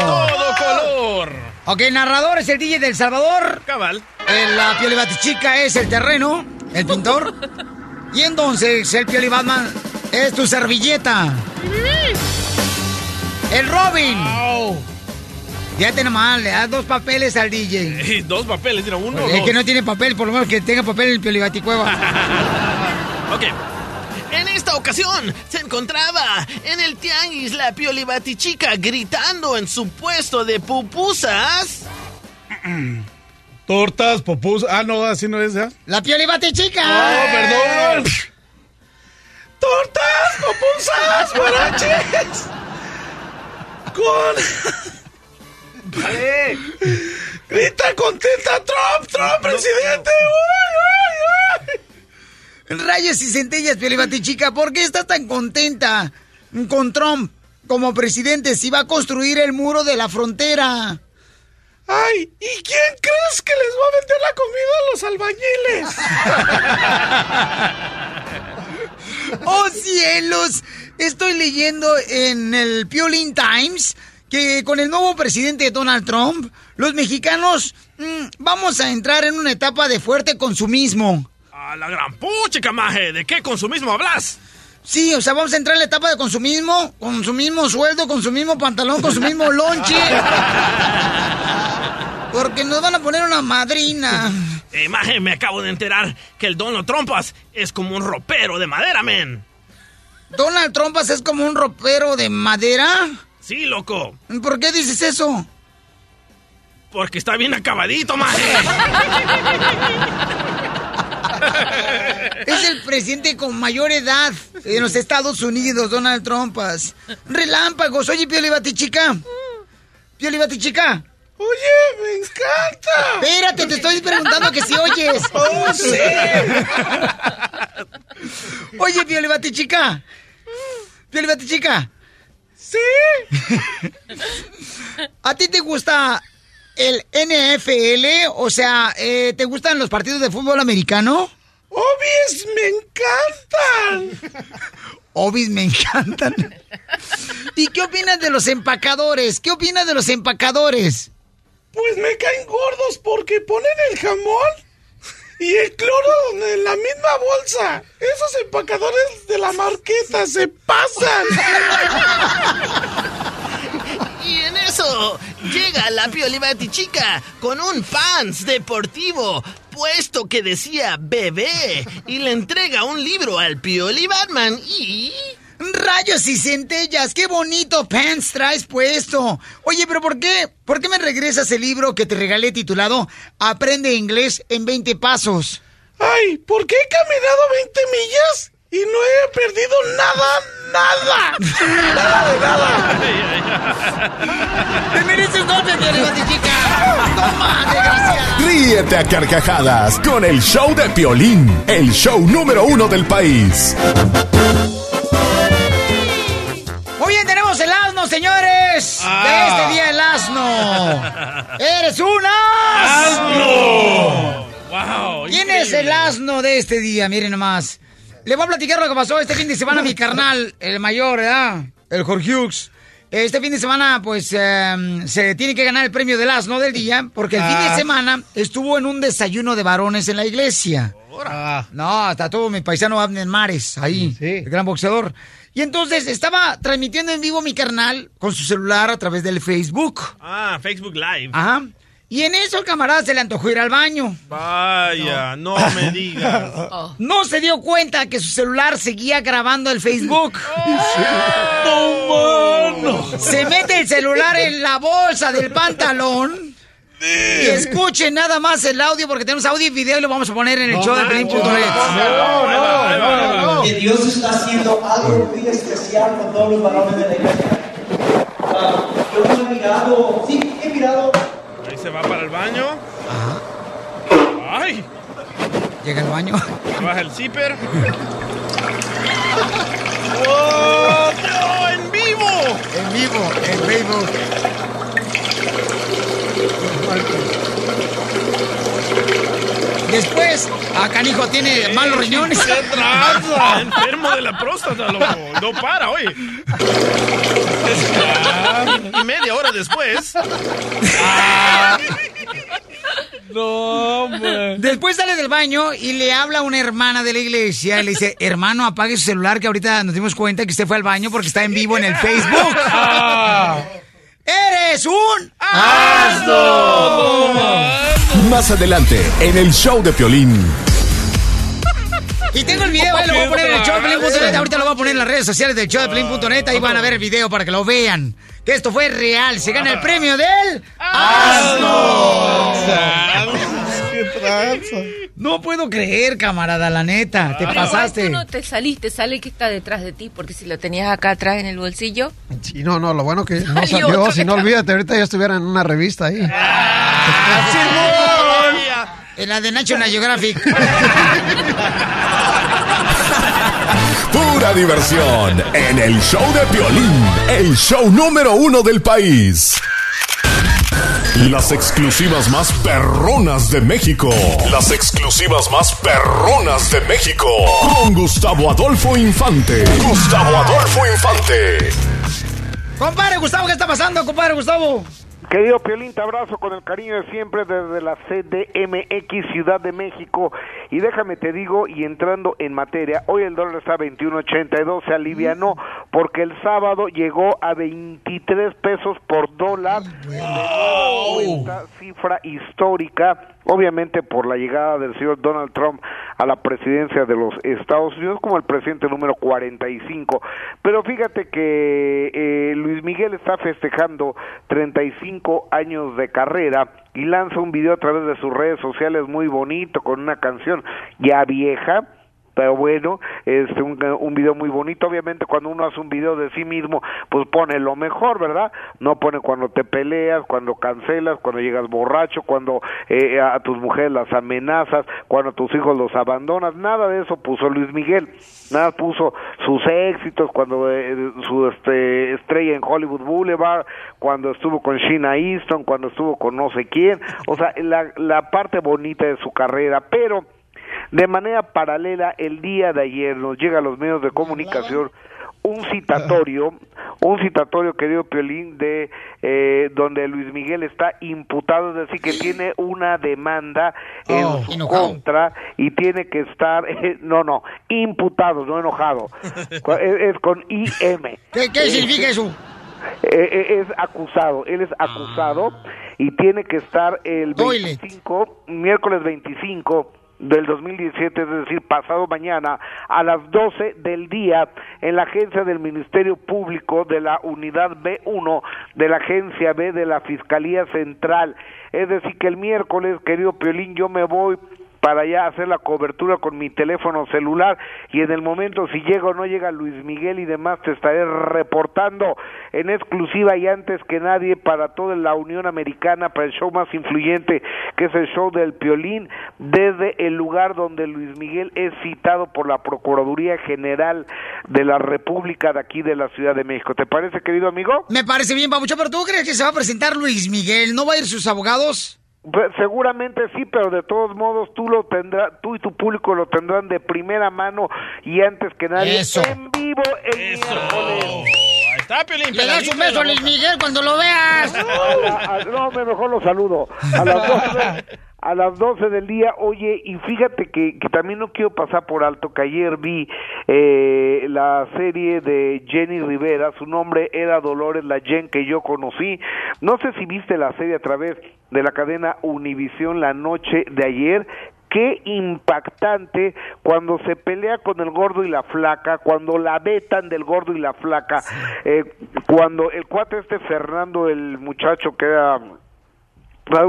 todo color! Ok, el narrador es el DJ del Salvador. Cabal. El, la Pioli Batichica es el terreno, el pintor. [LAUGHS] Y entonces el Pioli Batman es tu servilleta. El Robin. Fíjate nomás, le das dos papeles al DJ. Y dos papeles, mira, uno. Es que no tiene papel, por lo menos que tenga papel el Pioli Baticueva. [LAUGHS] Ok. En esta ocasión se encontraba en el tianguis la piolibatichica gritando en su puesto de pupusas. Tortas, popus. Ah, no, así no es, ¿ya? ¡La Pioli Batichica! Oh, perdón. ¡Tortas, popusas, guaraches! Con. Grita contenta Trump, Trump, presidente. Rayos y centellas, Pioli Batichica, ¿por qué estás tan contenta con Trump como presidente si va a construir el muro de la frontera? Ay, ¿y quién crees que les va a vender la comida a los albañiles? [LAUGHS] ¡Oh cielos! Estoy leyendo en el Piolín Times que con el nuevo presidente Donald Trump, los mexicanos mm, vamos a entrar en una etapa de fuerte consumismo. A la gran puchica, maje. ¿De qué consumismo hablas? Sí, o sea, vamos a entrar en la etapa de consumismo, con su mismo sueldo, con su mismo pantalón, con su mismo lonche. [LAUGHS] Porque nos van a poner una madrina. Eh, maje, me acabo de enterar que el Donald Trumpas es como un ropero de madera, men. ¿Donald Trumpas es como un ropero de madera? Sí, loco. ¿Por qué dices eso? Porque está bien acabadito, maje. Es el presidente con mayor edad en los Estados Unidos, Donald Trumpas. Relámpagos. Oye, Pioli Batichica. Pioli Batichica. Oye, me encanta. Espérate, te estoy preguntando que si oyes. [LAUGHS] Oh, sí. Oye, Pioli Batichica. Pioli Batichica. Sí. ¿A ti te gusta el NFL? O sea, eh, ¿te gustan los partidos de fútbol americano? Obis, me encantan. Obis me encantan. ¿Y qué opinas de los empacadores? ¿Qué opinas de los empacadores? Pues me caen gordos porque ponen el jamón y el cloro en la misma bolsa. Esos empacadores de la marqueta se pasan. Y en eso llega la Piolibati chica con un pants deportivo puesto que decía bebé y le entrega un libro al Pioli Batman y... Rayos y centellas, qué bonito pants traes puesto. Oye, pero ¿por qué? ¿Por qué me regresas el libro que te regalé titulado Aprende inglés en 20 pasos? Ay, ¿por qué he caminado 20 millas y no he perdido nada, nada? Nada de nada. ¡Te mereces golpe, chica! ¡Toma, desgraciada! Ríete a carcajadas con el show de Piolín, el show número uno del país. Asno, señores. Ah. De este día el asno. [LAUGHS] ¡Eres un asno! ¡Wow! ¿Quién es el asno de este día? Miren nomás. Le voy a platicar lo que pasó este fin de semana a mi carnal, el mayor, ¿verdad? El Jorge Hughes. Este fin de semana, pues, eh, se tiene que ganar el premio del asno del día, porque el fin de Ah. semana estuvo en un desayuno de varones en la iglesia. No, hasta todo mi paisano Abner Mares, ahí, el gran boxeador. Y entonces estaba transmitiendo en vivo mi carnal con su celular a través del Facebook. Ah, Facebook Live. Ajá. Y en eso el camarada se le antojó ir al baño. Vaya, no, me digas. [LAUGHS] No se dio cuenta que su celular seguía grabando el Facebook. [LAUGHS] Se mete el celular en la bolsa del pantalón. Y escuchen nada más el audio porque tenemos audio y video y lo vamos a poner en el show de Pelín.net. Que Dios está haciendo algo muy especial con todos los varones de la iglesia. Ah, yo no he mirado, sí, he mirado Ahí se va para el baño. ¡Ay! Llega al baño. Baja el zipper. [LAUGHS] ¡Oh, no! ¡En vivo! En vivo, en Facebook. Después, a Canijo tiene malos riñones. ¡Qué tranza! [LAUGHS] Enfermo de la próstata, loco. No para, oye. Y media hora después. [LAUGHS] No, Después sale del baño y le habla a una hermana de la iglesia y le dice, hermano, apague su celular que ahorita nos dimos cuenta que usted fue al baño porque está en vivo en el Facebook. ¡Eres un asno! Más adelante, en el show de Piolín. Y tengo el video, eh, lo voy a poner en el show de Pelín.net. Ahorita lo voy a poner en las redes sociales del show de Pelín.net. Ahí van a ver el video para que lo vean. Que esto fue real. Se gana el premio del asno. ¡Qué tranza! No puedo creer, camarada, la neta. Te Pero pasaste. tú no te saliste, sale que está detrás de ti, porque si lo tenías acá atrás en el bolsillo. Sí, no, no, lo bueno que no Salió Si no, olvídate, ahorita ya estuviera en una revista ahí. [LAUGHS] En la de National Geographic. Pura diversión en el show de Piolín, el show número uno del país. Las exclusivas más perronas de México. Las exclusivas más perronas de México. Con Gustavo Adolfo Infante. Gustavo Adolfo Infante. Compadre Gustavo, ¿qué está pasando, compadre Gustavo? Querido Piolín, te abrazo con el cariño de siempre desde la CDMX Ciudad de México. Y déjame te digo, y entrando en materia, hoy el dólar está a 21.82, se alivianó porque el sábado llegó a 23 pesos por dólar. Cuenta, cifra histórica, obviamente por la llegada del señor Donald Trump a la presidencia de los Estados Unidos como el presidente número 45. Pero fíjate que eh, Luis Miguel está festejando 35 años de carrera y lanza un video a través de sus redes sociales muy bonito con una canción ya vieja pero bueno, este un, un video muy bonito. Obviamente cuando uno hace un video de sí mismo, pues pone lo mejor, ¿verdad? No pone cuando te peleas, cuando cancelas, cuando llegas borracho, cuando eh, a tus mujeres las amenazas, cuando a tus hijos los abandonas. Nada de eso puso Luis Miguel. Nada puso sus éxitos cuando eh, su este, estrella en Hollywood Boulevard, cuando estuvo con Sheena Easton, cuando estuvo con no sé quién. O sea, la, la parte bonita de su carrera, pero de manera paralela, el día de ayer nos llega a los medios de comunicación un citatorio, un citatorio, querido Piolín, de eh, donde Luis Miguel está imputado, es decir, que tiene una demanda en Oh, su enojado. contra y tiene que estar, [LAUGHS] no, no, imputado, no enojado, [LAUGHS] es, es con IM. ¿Qué, qué significa eso? Eh, eh, es acusado, él es acusado y tiene que estar el 25, miércoles 25 del 2017, es decir, pasado mañana a las 12 del día en la agencia del Ministerio Público de la Unidad B1 de la Agencia B de la Fiscalía Central. Es decir, que el miércoles, querido Piolín, yo me voy para allá hacer la cobertura con mi teléfono celular y en el momento si llega o no llega Luis Miguel y demás te estaré reportando en exclusiva y antes que nadie para toda la Unión Americana para el show más influyente que es el show del Piolín desde el lugar donde Luis Miguel es citado por la Procuraduría General de la República de aquí de la Ciudad de México. ¿Te parece querido amigo? Me parece bien, Pabucho, pero ¿tú crees que se va a presentar Luis Miguel? ¿No va a ir sus abogados? Pues, seguramente sí, pero de todos modos tú lo tendrás, tú y tu público lo tendrán de primera mano y antes que nadie Eso. en vivo el miércoles. Ahí está, Piolín. Le das un beso a Luis. Miguel cuando lo veas. A la- a- no, me mejor lo saludo. A las 12, a las 12 del día, oye, y fíjate que, que también no quiero pasar por alto que ayer vi eh, la serie de Jenny Rivera, su nombre era Dolores, la Jen que yo conocí. No sé si viste la serie a través de la cadena Univisión la noche de ayer. Qué impactante cuando se pelea con el gordo y la flaca, cuando la vetan del gordo y la flaca, eh, cuando el cuate este Fernando, el muchacho que era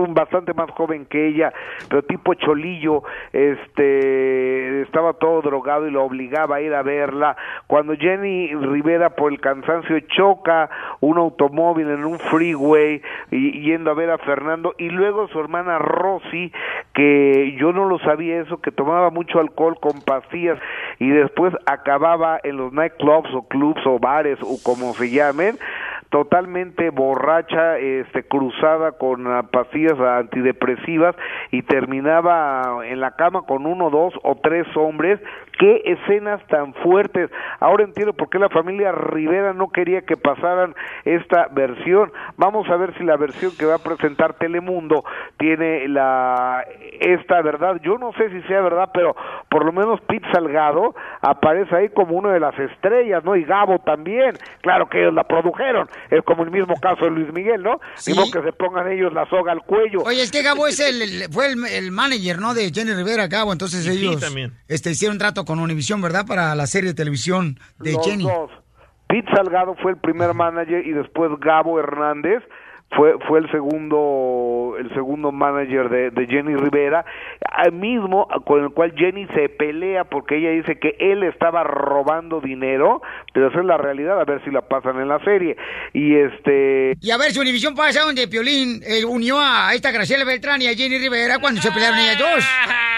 bastante más joven que ella, pero tipo cholillo, este estaba todo drogado y lo obligaba a ir a verla. Cuando Jenny Rivera por el cansancio choca un automóvil en un freeway y yendo a ver a Fernando y luego su hermana Rosy que yo no lo sabía eso que tomaba mucho alcohol con pastillas y después acababa en los nightclubs o clubs o bares o como se llamen totalmente borracha, este, cruzada con ah, pastillas antidepresivas y terminaba en la cama con uno, dos o tres hombres. Qué escenas tan fuertes. Ahora entiendo por qué la familia Rivera no quería que pasaran esta versión. Vamos a ver si la versión que va a presentar Telemundo tiene la esta verdad. Yo no sé si sea verdad, pero por lo menos Pete Salgado aparece ahí como una de las estrellas, ¿no? Y Gabo también. Claro que ellos la produjeron. Es como el mismo caso de Luis Miguel, ¿no? Sí. Digo que se pongan ellos la soga al cuello. Oye, es que Gabo es el, el- fue el, el manager, ¿no? De Jenny Rivera, Gabo. Entonces Y sí, ellos también. este, hicieron trato con Univision, ¿verdad? Para la serie de televisión de Los Jenny. dos. Pete Salgado fue el primer manager y después Gabo Hernández fue fue el segundo el segundo manager de, de Jenny Rivera al mismo con el cual Jenny se pelea porque ella dice que él estaba robando dinero pero esa es la realidad a ver si la pasan en la serie. Y este Y a ver, si Univision pasa donde Piolín eh, unió a esta Graciela Beltrán y a Jenny Rivera cuando se pelearon ellas dos.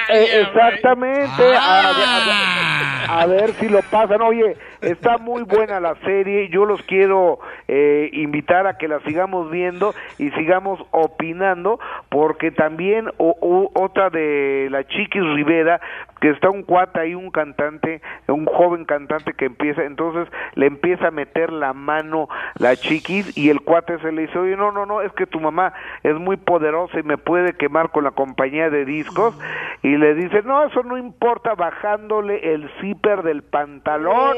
Eh, exactamente, a, a- a ver si lo pasan. Oye, está muy buena la serie, yo los quiero eh, invitar a que la sigamos viendo y sigamos opinando, porque también o- o- otra de la Chiquis Rivera, que está un cuata ahí, un cantante, un joven cantante que empieza, entonces le empieza a meter la mano la Chiquis y el cuate se le dice, oye, no, no, no, es que tu mamá es muy poderosa y me puede quemar con la compañía de discos y le dice, no, eso no importa, bajándole el zipper del pantalón.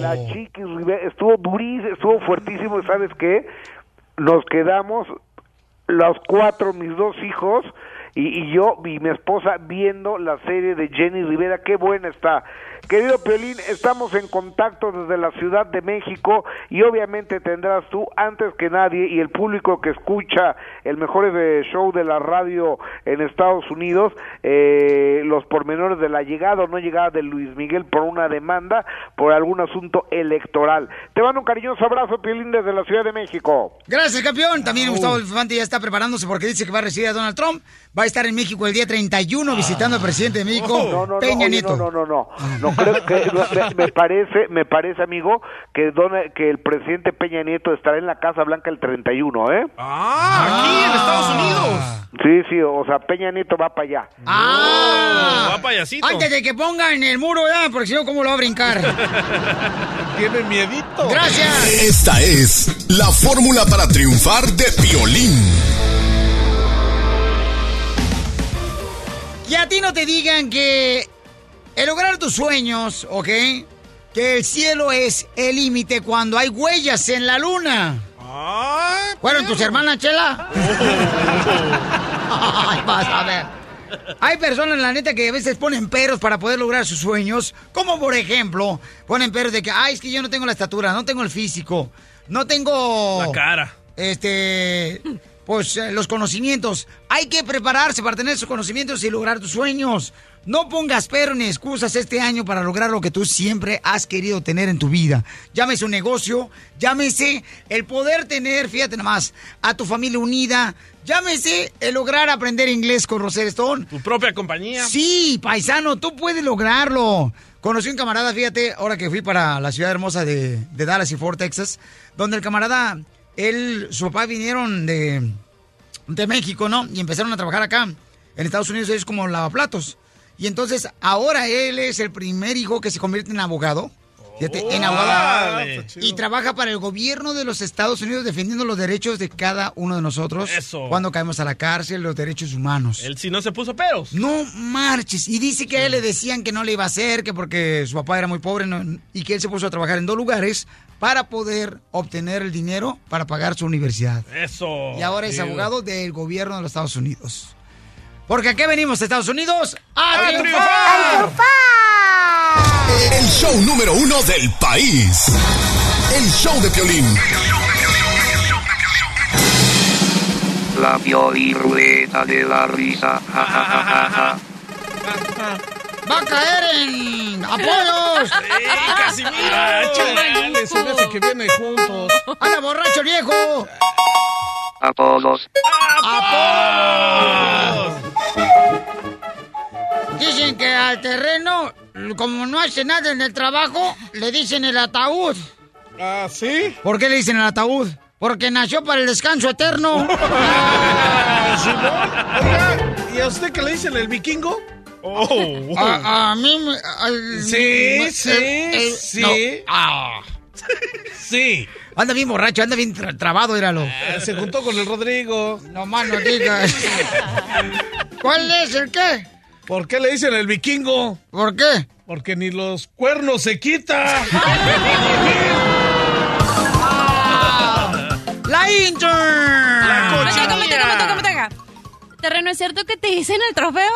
La Chiquis Rivera estuvo durísimo, estuvo fuertísimo, ¿sabes qué? Nos quedamos los cuatro, mis dos hijos, y, y yo y mi esposa viendo la serie de Jenny Rivera, qué buena está. Querido Piolín, estamos en contacto desde la Ciudad de México y obviamente tendrás tú, antes que nadie, y el público que escucha el mejor eh, show de la radio en Estados Unidos, eh, los pormenores de la llegada o no llegada de Luis Miguel por una demanda, por algún asunto electoral. Te mando un cariñoso abrazo, Piolín, desde la Ciudad de México. Gracias, campeón. También Gustavo Infante ya está preparándose porque dice que va a recibir a Donald Trump. Va a estar en México el día 31 visitando al presidente de México, No, no, no, Peña oye, Nieto. No, no, no, no. No creo que me, me parece, me parece, amigo, que el presidente Peña Nieto estará en la Casa Blanca el 31, ¿eh? Ah, aquí en Estados Unidos. Sí, sí, o sea, Peña Nieto va para allá. ¡Ah! va payasito. Antes de que ponga en el muro, ya, porque si no, ¿cómo lo va a brincar? [LAUGHS] Tiene miedito. Gracias. Esta es la fórmula para triunfar de Piolín. Que a ti no te digan que el lograr tus sueños, ¿ok? Que el cielo es el límite cuando hay huellas en la luna. ¿Fueron tus hermanas, Chela? [LAUGHS] Ay, vas a ver. Hay personas, la neta, que a veces ponen peros para poder lograr sus sueños. Como por ejemplo, ponen peros de que, ay, es que yo no tengo la estatura, no tengo el físico, no tengo. La cara. Este. Pues eh, los conocimientos. Hay que prepararse para tener esos conocimientos y lograr tus sueños. No pongas pero ni excusas este año para lograr lo que tú siempre has querido tener en tu vida. Llámese un negocio, llámese el poder tener, fíjate nomás, a tu familia unida. Llámese el lograr aprender inglés con Roser Stone. Tu propia compañía. Sí, paisano, tú puedes lograrlo. Conocí un camarada, fíjate, ahora que fui para la ciudad hermosa de, de Dallas y Fort Texas, donde el camarada, él, su papá vinieron de, de México, ¿no? Y empezaron a trabajar acá. En Estados Unidos es como lavaplatos. Y entonces ahora él es el primer hijo que se convierte en abogado. Fíjate, en abogado. Órale. Y trabaja para el gobierno de los Estados Unidos defendiendo los derechos de cada uno de nosotros. Eso. Cuando caemos a la cárcel, los derechos humanos. Él sí no se puso peros. No marches. Y dice que a él le decían que no le iba a hacer, que porque su papá era muy pobre no- y que él se puso a trabajar en dos lugares para poder obtener el dinero para pagar su universidad. Eso. Y ahora es abogado del gobierno de los Estados Unidos. Porque aquí venimos a Estados Unidos a, ¡A triunfar. El show número uno del país. El show de Piolín. La Pioli Rueda de la Risa. Ja, ja, ja, ja, ja. ¡Va a caer en apoyos! Ah, chale, se me hace que vienen juntos. ¡Anda borracho viejo! Apodos. Dicen que al terreno, como no hace nada en el trabajo, le dicen el ataúd. ¿Ah, sí? ¿Por qué le dicen el ataúd? Porque nació para el descanso eterno. [LAUGHS] ¿y a usted qué le dicen el vikingo? Oh. A, a mí me... Sí, me- sí, el- el- sí. no, ah. [LAUGHS] Sí. Anda bien borracho, anda bien tra- trabado, éralo. Ah, Se juntó con el Rodrigo. No más no digas. ¿Cuál es el qué? ¿Por qué le dicen el vikingo? ¿Por qué? Porque ni los cuernos se quita. [LAUGHS] ¡La intern! Me toca, me toca, me toca, me toca. Terreno, ¿es cierto que te dicen el trofeo?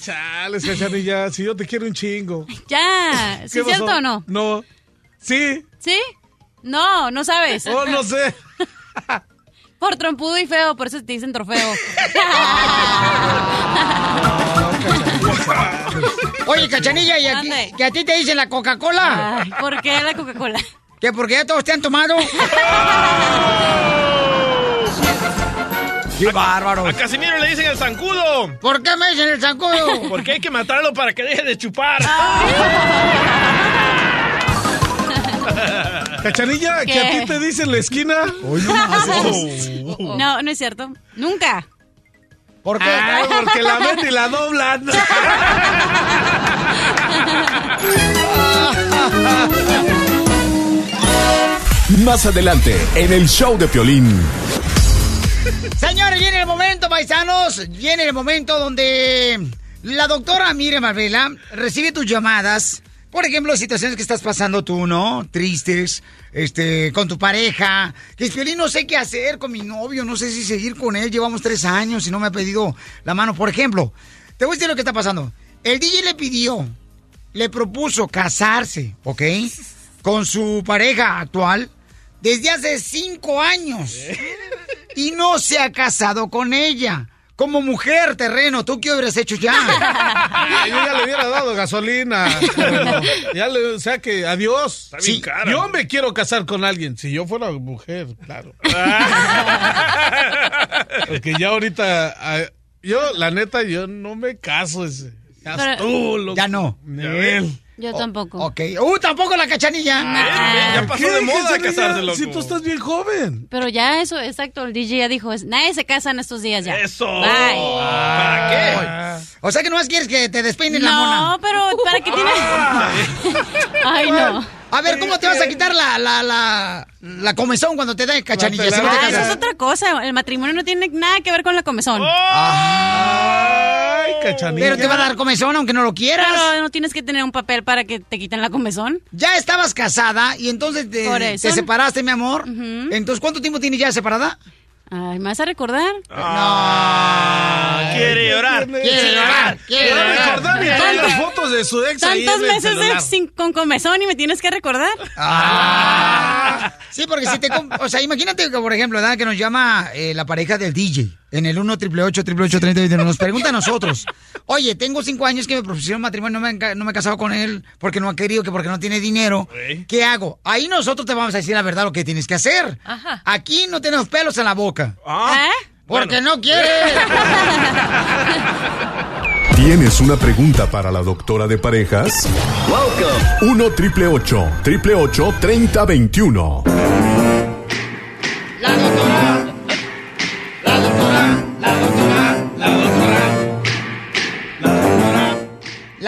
Chales, cachanilla, si yo te quiero un chingo. Ya, [LAUGHS] ¿sí ¿Qué es cierto o no? No. Sí. ¿Sí? No, no sabes. Oh, no sé. [LAUGHS] Por trompudo y feo, por eso te dicen trofeo. [LAUGHS] Oye, Cachanilla, ¿y a, ti- que a ti te dicen la Coca-Cola? ¿Por qué la Coca-Cola? ¿Que porque ya todos te han tomado? ¡Qué bárbaro! A Casimiro le dicen el zancudo. ¿Por qué me dicen el zancudo? [LAUGHS] Porque hay que matarlo para que deje de chupar. [LAUGHS] Cachanilla, que a ¿Qué? ti te dicen la esquina. Hoy no Oh. [LAUGHS] No, no es cierto. Nunca. ¿Por qué? Ah, porque la ven y la doblan. Más adelante, en el show de Piolín. Señores, viene el momento, paisanos. Viene el momento donde la doctora Mire Marbella recibe tus llamadas. Por ejemplo, situaciones que estás pasando tú, ¿no? Tristes, este, con tu pareja. Que no sé qué hacer con mi novio, no sé si seguir con él. Llevamos tres años y no me ha pedido la mano. Por ejemplo, te voy a decir lo que está pasando. El DJ le pidió, le propuso casarse, ¿ok? Con su pareja actual desde hace cinco años. Y no se ha casado con ella. Como mujer, terreno, ¿tú qué hubieras hecho ya? [LAUGHS] Yo ya le hubiera dado gasolina. Bueno, ya le, o sea que adiós. Está bien Sí, cara. Yo me quiero casar con alguien. Si yo fuera mujer, claro. [LAUGHS] Porque ya ahorita, ah, yo, la neta, yo no me caso. Ese. Ya Pero- loco. Ya no. Yo tampoco. Ok. Uh, tampoco la cachanilla. Ya pasó ¿Qué, de moda casarse, loco. Si tú estás bien joven. Pero ya eso, exacto, el DJ ya dijo, es- nadie se casa en estos días ya. Eso. Bye. ¿Para qué? O sea que nomás quieres que te despeinen la mona. No, pero ¿para qué tiene? [LAUGHS] Ay, no. A ver, ¿cómo te vas a quitar la, la, la, la comezón cuando te da cachanilla? Si no te Ah, eso es otra cosa. El matrimonio no tiene nada que ver con la comezón. Ay, cachanilla. Pero te va a dar comezón aunque no lo quieras. Pero no tienes que tener un papel para que te quiten la comezón. Ya estabas casada y entonces te separaste, mi amor. Entonces, ¿cuánto tiempo tienes ya separada? Ay, ¿me vas a recordar? Ah, quiere llorar. Quiere llorar, quiere Quiero llorar. recordar y Tanto- las fotos de su ex ahí Tantos meses de- sin- con comezón y me tienes que recordar. Ah. Sí, porque si te... O sea, imagínate que, por ejemplo, ¿verdad? que nos llama eh, la pareja del DJ en el 1 triple 8 triple 8 30 nos pregunta a nosotros. Oye, tengo cinco años que me profesionó matrimonio, no me, no me, he casado con él porque no ha querido, que porque no tiene dinero. ¿Qué hago? Ahí nosotros te vamos a decir la verdad lo que tienes que hacer. Ajá. Aquí no tenemos pelos en la boca. ¿Ah? ¿Eh? Porque no quieres. [LAUGHS] ¿Tienes una pregunta para la doctora de parejas? Welcome. 1 triple 8 triple 8 30 21.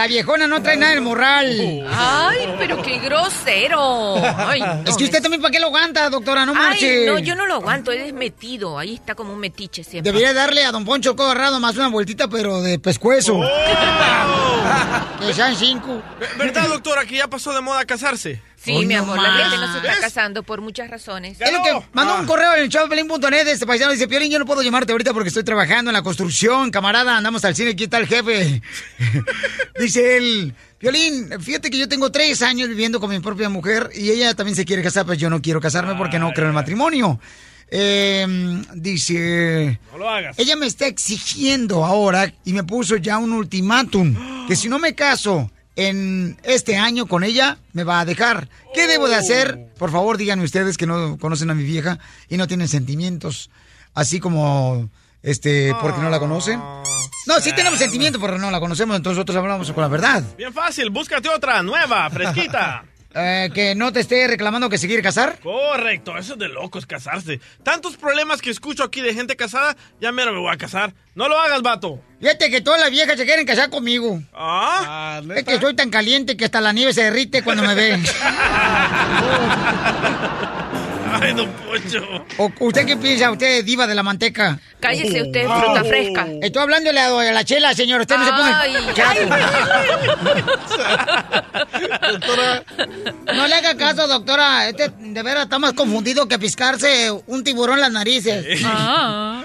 Viejona no trae nada del morral. Ay, pero qué grosero. Ay, no, Es que usted me- también, ¿para qué lo aguanta, doctora? No Ay, marche. no, yo no lo aguanto, él es metido. Ahí está como un metiche siempre. Debería darle a don Poncho Corrado más una vueltita, pero de pescuezo. [LAUGHS] que sean cinco. ¿Verdad, doctora, que ya pasó de moda casarse? Sí, Hoy mi no amor, la más. gente no se está casando por muchas razones. Es lo que mandó un correo en el showpelín.net de este paisano. Dice, Piolín, yo no puedo llamarte ahorita porque estoy trabajando en la construcción. Camarada, andamos al cine. ¿Qué tal, jefe? [LAUGHS] Dice él, Piolín, fíjate que yo tengo tres años viviendo con mi propia mujer y ella también se quiere casar, pero yo no quiero casarme porque no creo en el matrimonio. Eh, dice... No lo hagas. Ella me está exigiendo ahora y me puso ya un ultimátum, que si no me caso en este año con ella, me va a dejar. ¿Qué debo de hacer? Por favor, díganme ustedes que no conocen a mi vieja y no tienen sentimientos, así como, este, porque no la conocen. No, sí tenemos sentimientos, pero no la conocemos, entonces nosotros hablamos con la verdad. Bien fácil, búscate otra, nueva, fresquita. [LAUGHS] Eh, que no te esté reclamando que se quiere casar. Correcto, eso es de locos casarse. Tantos problemas que escucho aquí de gente casada, ya mero me voy a casar. No lo hagas, vato. Fíjate que todas las viejas se quieren casar conmigo. Ah, Es que soy tan caliente que hasta la nieve se derrite cuando me ve. [LAUGHS] Ay, don Poncho. ¿O ¿Usted qué piensa, usted, diva de la manteca? Cállese usted, fruta fresca. Estoy hablándole a, a la chela, señor. Usted no se Ay, pone chato. No le haga caso, doctora. Este, de veras, está más confundido que piscarse un tiburón en las narices. Ah.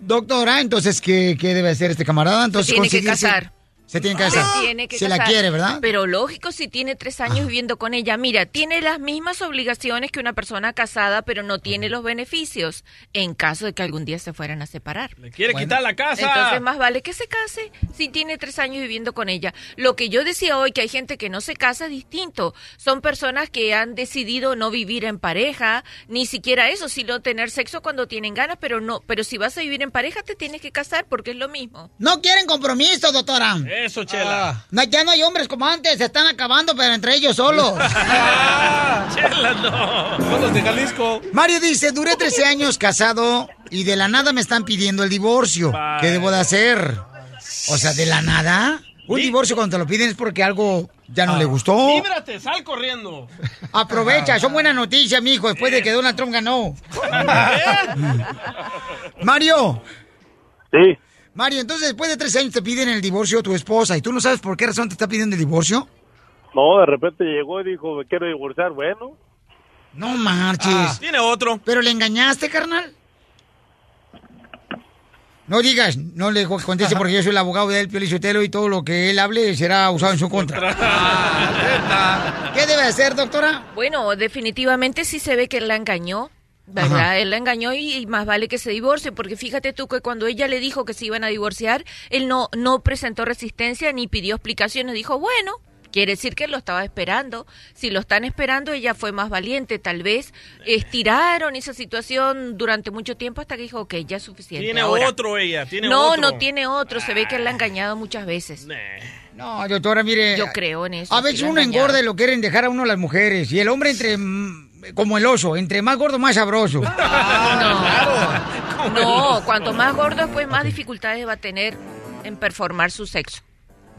Doctora, entonces, ¿qué, qué debe hacer este camarada? Entonces, Se tiene que casar. Se tiene que casar. Se tiene que Se la quiere, ¿verdad? Pero lógico, si tiene tres años viviendo con ella. Mira, tiene las mismas obligaciones que una persona casada, pero no tiene los beneficios en caso de que algún día se fueran a separar. Le quiere quitar la casa. Entonces más vale que se case si tiene tres años viviendo con ella. Lo que yo decía hoy, que hay gente que no se casa es distinto. Son personas que han decidido no vivir en pareja, ni siquiera eso, sino tener sexo cuando tienen ganas, pero no, pero si vas a vivir en pareja te tienes que casar porque es lo mismo. No quieren compromiso, doctora. Eso, Chela. No, ya no hay hombres como antes, se están acabando, pero entre ellos solos. [LAUGHS] Chela, no. Son los de Jalisco. Mario dice, duré 13 años casado y de la nada me están pidiendo el divorcio. ¿Qué debo de hacer? O sea, ¿de la nada? Un divorcio cuando te lo piden es porque algo ya no le gustó. Líbrate, sal corriendo. Aprovecha, son buenas noticias, mijo, después de que Donald Trump ganó. [LAUGHS] Mario. Sí. Mario, entonces después de 13 años te piden el divorcio a tu esposa y tú no sabes por qué razón te está pidiendo el divorcio. No, de repente llegó y dijo, me quiero divorciar. Bueno, No marches. Ah, tiene otro. ¿Pero le engañaste, carnal? No digas, no le conteste porque yo soy el abogado de él, Pio Lizotelo, y todo lo que él hable será usado en su contra. [LAUGHS] ¿Qué debe hacer, doctora? Bueno, definitivamente sí se ve que él la engañó. ¿Verdad? Ajá. Él la engañó y, y más vale que se divorcie, porque fíjate tú que cuando ella le dijo que se iban a divorciar, él no, no presentó resistencia ni pidió explicaciones, dijo, bueno, quiere decir que lo estaba esperando. Si lo están esperando, ella fue más valiente, tal vez estiraron esa situación durante mucho tiempo hasta que dijo, ok, ya es suficiente. Tiene ahora". otro ella, tiene no, otro. no tiene otro, se ve que él la ha engañado muchas veces. No, doctora, mire. Yo creo en eso. A veces uno engañado. engorda y lo quieren dejar a uno las mujeres. Y el hombre entre... Como el oso, entre más gordo, más sabroso. No, cuanto más gordo, pues más dificultades va a tener en performar su sexo.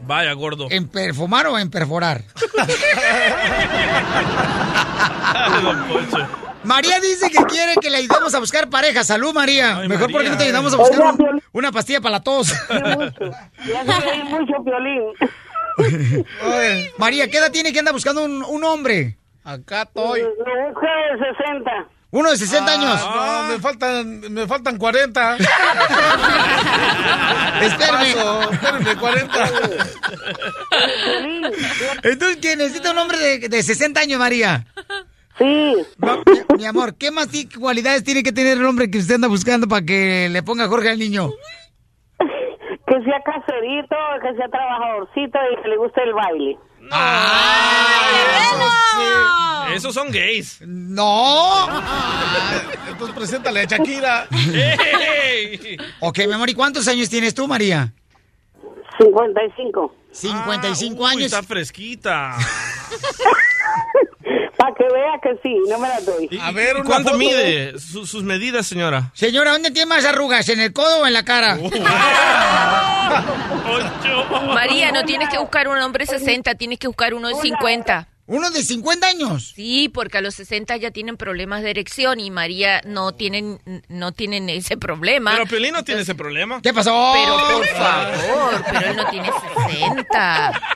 Vaya, gordo. ¿En perfumar o en perforar? María dice que quiere que le ayudemos a buscar pareja. Salud, María. Mejor porque no te ayudamos a buscar Oiga, un- una pastilla para la tos. ya se reí mucho. [LAUGHS] María, ¿qué edad tiene que anda buscando un, un hombre? Acá estoy. Me busca de 60. Uno de 60 años. No, me faltan, me faltan 40. [LAUGHS] Espérame. Paso, espérenme, 40. Entonces, ¿quién necesita un hombre de, de 60 años, María? Sí. Mi, mi amor, ¿qué más cualidades tiene que tener el hombre que usted anda buscando para que le ponga Jorge al niño? [LAUGHS] Que sea caserito, que sea trabajadorcito y que le guste el baile. Esos son gays. No. [LAUGHS] Entonces preséntale a Shakira. ¡Ey! Ok, mi amor, ¿y cuántos años tienes tú, María? 55. 55 Uy, años. está fresquita. [LAUGHS] Para que vea que sí, no me la doy. A ver, ¿cuánto mide? Su- sus medidas, señora. Señora, ¿dónde tiene más arrugas? ¿En el codo o en la cara? [LAUGHS] María, no tienes que buscar un hombre de 60, tienes que buscar uno de 50. ¿Uno de 50 años? Sí, porque a los 60 ya tienen problemas de erección y María no tienen, no tienen ese problema. Pero Piolín no tiene ese problema. ¿Qué pasó? Pero por favor, pero él no tiene 60. [LAUGHS]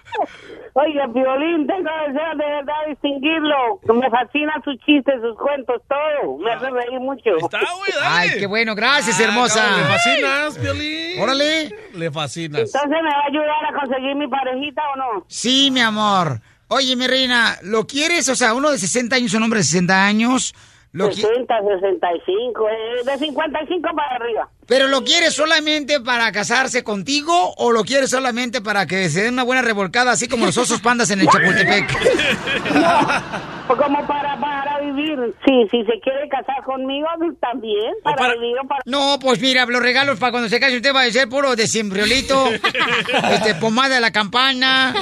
Oiga, Violín, tengo deseo de verdad distinguirlo. Me fascinan sus chistes, sus cuentos, todo. Me hace reír mucho. Está, güey, Ay, qué bueno, gracias, hermosa. Ah, ¿Le fascinas, Piolín? Órale. Le fascinas. Entonces, ¿me va a ayudar a conseguir mi parejita o no? Sí, mi amor. Oye, mi reina, ¿lo quieres? O sea, uno de 60 años, un hombre de 60 años, Lo qui- 60, 65, eh, de 55 para arriba. ¿Pero lo quieres solamente para casarse contigo o lo quieres solamente para que se den una buena revolcada, así como los osos [LAUGHS] pandas en el Chapultepec? O como para, para vivir. Sí, si se quiere casar conmigo, pues, también, para, vivir o para... No, pues mira, los regalos para cuando se case usted va a ser puro de simbriolito, [LAUGHS] este, pomada de la campana,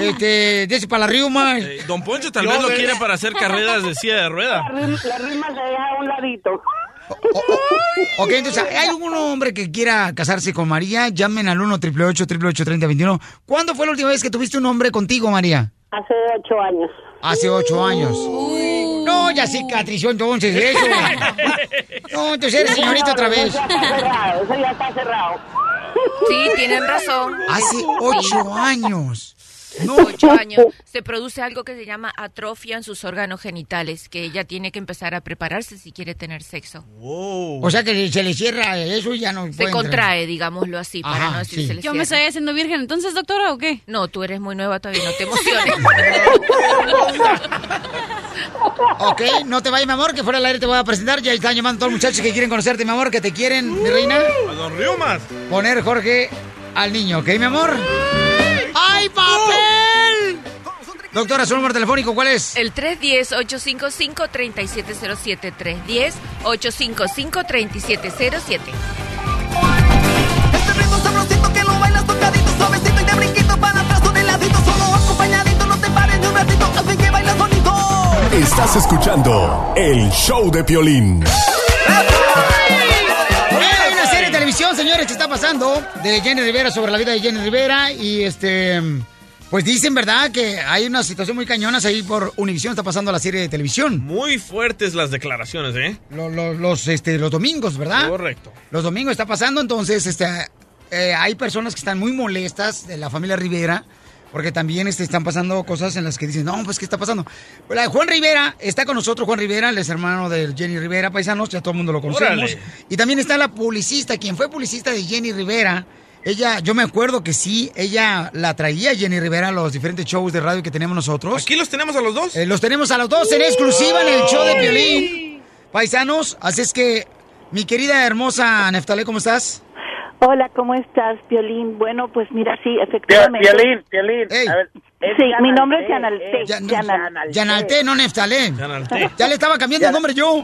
este, de ese para la riuma. Eh, Don Poncho tal Yo vez lo quiere para hacer carreras de silla de rueda. La rima, la rima se deja a un ladito. Ok, entonces, ¿hay algún hombre que quiera casarse con María? Llamen al 1 888 3021 ¿Cuándo fue la última vez que tuviste un hombre contigo, María? Hace ocho años. Hace ocho años. No, ya cicatrizó entonces eso. [LAUGHS] No, entonces eres señorita otra vez. Eso ya está cerrado, eso ya está cerrado. Sí, tienen razón. Hace ocho años. No. Ocho años. Se produce algo que se llama atrofia en sus órganos genitales, que ella tiene que empezar a prepararse si quiere tener sexo. O sea que se le cierra eso y ya no Se entrar. contrae, digámoslo así, para Ajá, no decir sí. se le Yo me estoy haciendo virgen, entonces, doctora, ¿o qué? No, tú eres muy nueva todavía, no te emociones. [LAUGHS] Ok, no te vayas, mi amor, que fuera del aire te voy a presentar. Ya están llamando todos los muchachos que quieren conocerte, mi amor, que te quieren, mi reina. A Don Riumas. Poner Jorge al niño, ¿ok, mi amor? ¡Ay, papel! Doctora, su número telefónico, ¿cuál es? El 310-855-3707. 310-855-3707. sabrosito que lo bailas tocadito, suavecito y de brinquito para atrás con el ladito, solo acompañadito, no te pares ni un ratito, que bailas bonito. Estás escuchando el show de Piolín. Hay una serie de televisión, señores, que está pasando de Jenny Rivera sobre la vida de Jenny Rivera y este... Pues dicen, ¿verdad? Que hay una situación muy cañonas ahí por Univision, está pasando la serie de televisión. Muy fuertes las declaraciones, ¿eh? Lo- lo- los, este, los domingos, ¿verdad? Correcto. Los domingos está pasando, entonces este, eh, hay personas que están muy molestas de la familia Rivera, porque también este, están pasando cosas en las que dicen, no, pues, ¿qué está pasando? La de Juan Rivera, está con nosotros Juan Rivera, él es hermano de Jenny Rivera, paisanos, ya todo el mundo lo conocemos. Órale. Y también está la publicista, quien fue publicista de Jenny Rivera. Ella, yo me acuerdo que sí, ella la traía Jenny Rivera a los diferentes shows de radio que tenemos nosotros. ¿Aquí los tenemos a los dos? Eh, los tenemos a los dos en exclusiva en el show de Piolín. Paisanos, así es que, mi querida hermosa Neftalé, ¿cómo estás? Hola, ¿cómo estás, Violín? Bueno, pues mira, sí, efectivamente. Violín, Violín. A ver, es Sí, mi nombre es Yanalte, Yanalte. eh, Yanal- Yanalté, no Neftalé. Ya le estaba cambiando el nombre yo.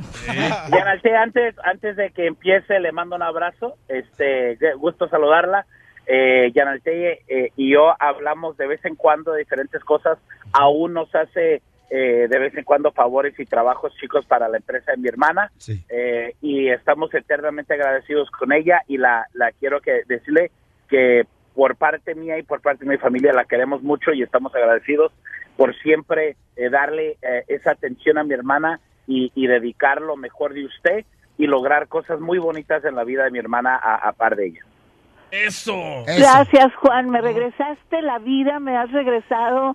Yanalte, antes, antes de que empiece, le mando un abrazo. Este, gusto saludarla. Eh, Yanalte eh, y yo hablamos de vez en cuando de diferentes cosas. Aún nos hace eh, de vez en cuando favores y trabajos chicos para la empresa de mi hermana. Eh, y estamos eternamente agradecidos con ella y la, la quiero que decirle que por parte mía y por parte de mi familia la queremos mucho y estamos agradecidos por siempre eh, darle eh, esa atención a mi hermana y, y dedicar lo mejor de usted y lograr cosas muy bonitas en la vida de mi hermana a, a par de ella. Eso. Gracias, Juan. Me regresaste la vida, me has regresado.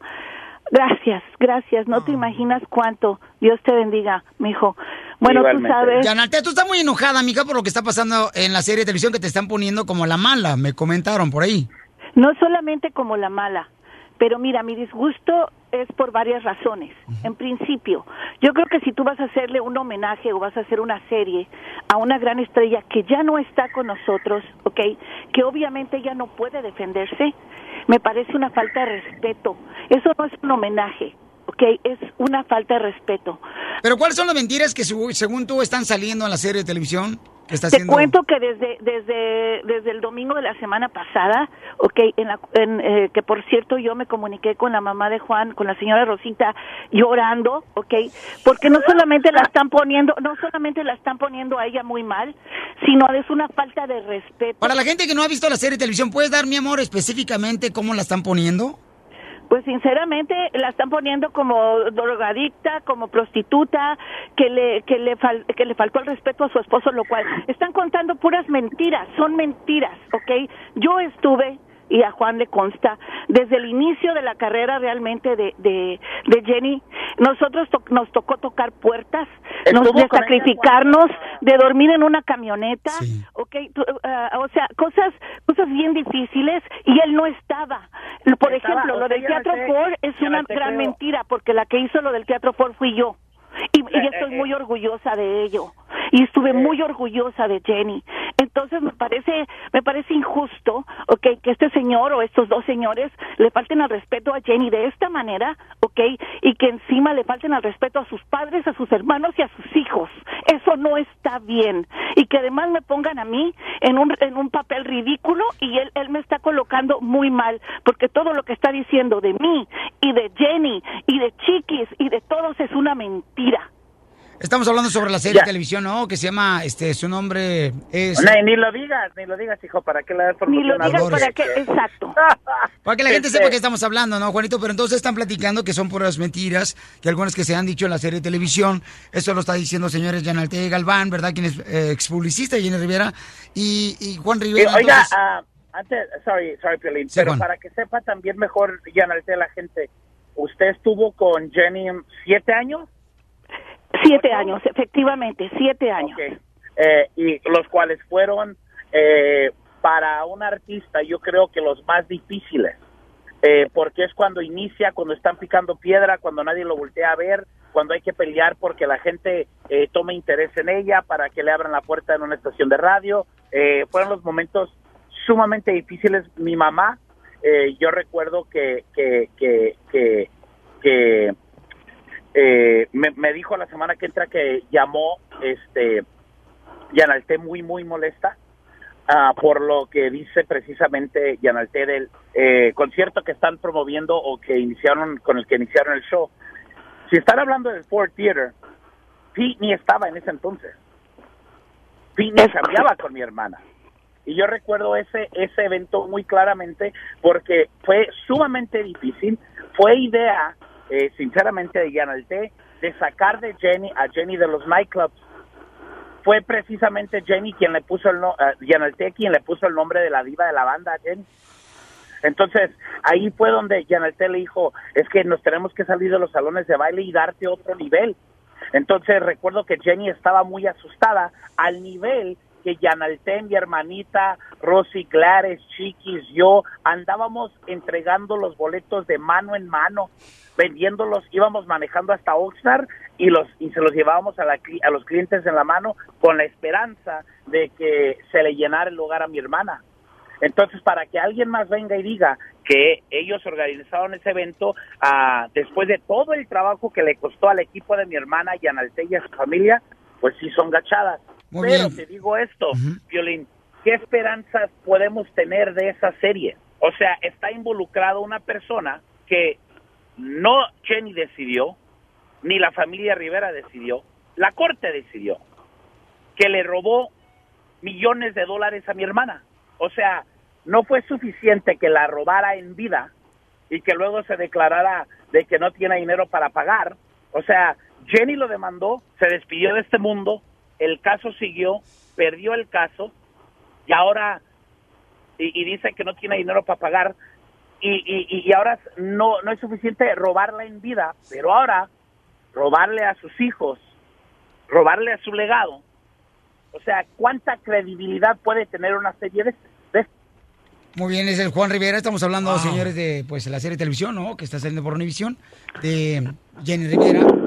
Gracias, gracias. No te imaginas cuánto. Dios te bendiga, mijo. Bueno, tú sabes. Yanalté, tú estás muy enojada, amiga, por lo que está pasando en la serie de televisión que te están poniendo como la mala. Me comentaron por ahí. No solamente como la mala, pero mira, mi disgusto es por varias razones. En principio, yo creo que si tú vas a hacerle un homenaje o vas a hacer una serie a una gran estrella que ya no está con nosotros, ¿ok? Que obviamente ella no puede defenderse, me parece una falta de respeto. Eso no es un homenaje, ¿ok? Es una falta de respeto. Pero ¿cuáles son las mentiras que según tú están saliendo en la serie de televisión? Está Te cuento que desde desde desde el domingo de la semana pasada, ok, en la, en, eh, que por cierto yo me comuniqué con la mamá de Juan, con la señora Rosita, llorando, ok, porque no solamente la están poniendo, no solamente la están poniendo a ella muy mal, sino es una falta de respeto. Para la gente que no ha visto la serie de televisión, ¿puedes dar, mi amor, específicamente cómo la están poniendo? Pues sinceramente la están poniendo como drogadicta, como prostituta, que le que le fal- que le faltó el respeto a su esposo, lo cual están contando puras mentiras, son mentiras, ¿ok? Yo estuve y a Juan le consta desde el inicio de la carrera realmente de de, de Jenny, nosotros to- nos tocó tocar puertas, nos de ella sacrificarnos, de dormir en una camioneta, ¿ok? Tú, ah, o sea, cosas cosas bien difíciles y él no estaba. Por Estaba, ejemplo, o lo del Teatro sé, Ford es una gran creo. mentira porque la que hizo lo del Teatro Ford fui yo. Y, y yo estoy muy orgullosa de ello y estuve muy orgullosa de Jenny. Entonces me parece me parece injusto, okay, que este señor o estos dos señores le falten al respeto a Jenny de esta manera, okay, y que encima le falten al respeto a sus padres, a sus hermanos y a sus hijos. Eso no está bien y que además me pongan a mí en un en un papel ridículo y él él me está colocando muy mal porque todo lo que está diciendo de mí y de Jenny y de Chiquis y de todos es una mentira. Estamos hablando sobre la serie de televisión, ¿no? Que se llama, este, su nombre es... Ni, ni lo digas, ni lo digas, hijo, para que le das Ni lo digas para que, exacto. [LAUGHS] Para que la gente Este- sepa que estamos hablando, ¿no, Juanito? Pero entonces están platicando que son puras mentiras, que algunas que se han dicho en la serie de televisión. Eso lo está diciendo señores Yanalte Galván, ¿verdad? Quien es eh, expublicista, Jenny Rivera. Y, y Juan Eh, Rivera. oiga, entonces- ah, antes, sorry, sorry, Piolín, Sí, pero Juan. para que sepa también mejor, Yanalte, la gente, ¿usted estuvo con Jenny siete años? Siete años, efectivamente, siete años. Eh, y los cuales fueron eh, para un artista yo creo que los más difíciles eh, porque es cuando inicia cuando están picando piedra cuando nadie lo voltea a ver cuando hay que pelear porque la gente eh, tome interés en ella para que le abran la puerta en una estación de radio. Eh, fueron los momentos sumamente difíciles. Mi mamá eh, yo recuerdo que que que que, que eh, me, me dijo la semana que entra que llamó este Yanalté muy muy molesta ah, por lo que dice precisamente Yanalté del eh, concierto que están promoviendo o que iniciaron con el que iniciaron el show. Si están hablando del Ford Theater Pete ni estaba en ese entonces. Pete ni cambiaba con mi hermana. Y yo recuerdo ese ese evento muy claramente porque fue sumamente difícil fue idea eh, sinceramente de Yanalté de sacar de Jenny a Jenny de los nightclubs. Fue precisamente Jenny quien le puso el no, eh, quien le puso el nombre de la diva de la banda a Jenny. Entonces ahí fue donde Yanalté le dijo es que nos tenemos que salir de los salones de baile y darte otro nivel entonces recuerdo que Jenny estaba muy asustada al nivel que Yanalté, mi hermanita, Rosy Glares, Chiquis, yo andábamos entregando los boletos de mano en mano, vendiéndolos, íbamos manejando hasta Oxnard y los y se los llevábamos a, la a los clientes en la mano con la esperanza de que se le llenara el lugar a mi hermana. Entonces, para que alguien más venga y diga que ellos organizaron ese evento ah, después de todo el trabajo que le costó al equipo de mi hermana Yanalté y a su familia, pues sí son gachadas. Muy Pero bien. te digo esto, Violín, ¿qué esperanzas podemos tener de esa serie? O sea, está involucrado una persona que no Jenny decidió, ni la familia Rivera decidió, la corte decidió, que le robó millones de dólares a mi hermana. O sea, no fue suficiente que la robara en vida y que luego se declarara de que no tiene dinero para pagar. O sea, Jenny lo demandó, se despidió de este mundo, el caso siguió, perdió el caso y ahora y, y dice que no tiene dinero para pagar y, y, y ahora no no es suficiente robarla en vida, pero ahora robarle a sus hijos, robarle a su legado. O sea, ¿cuánta credibilidad puede tener una serie de, de Muy bien, es el Juan Rivera. Estamos hablando, señores, de pues la serie de televisión, ¿no? Que está saliendo por Univisión, de Jenny Rivera.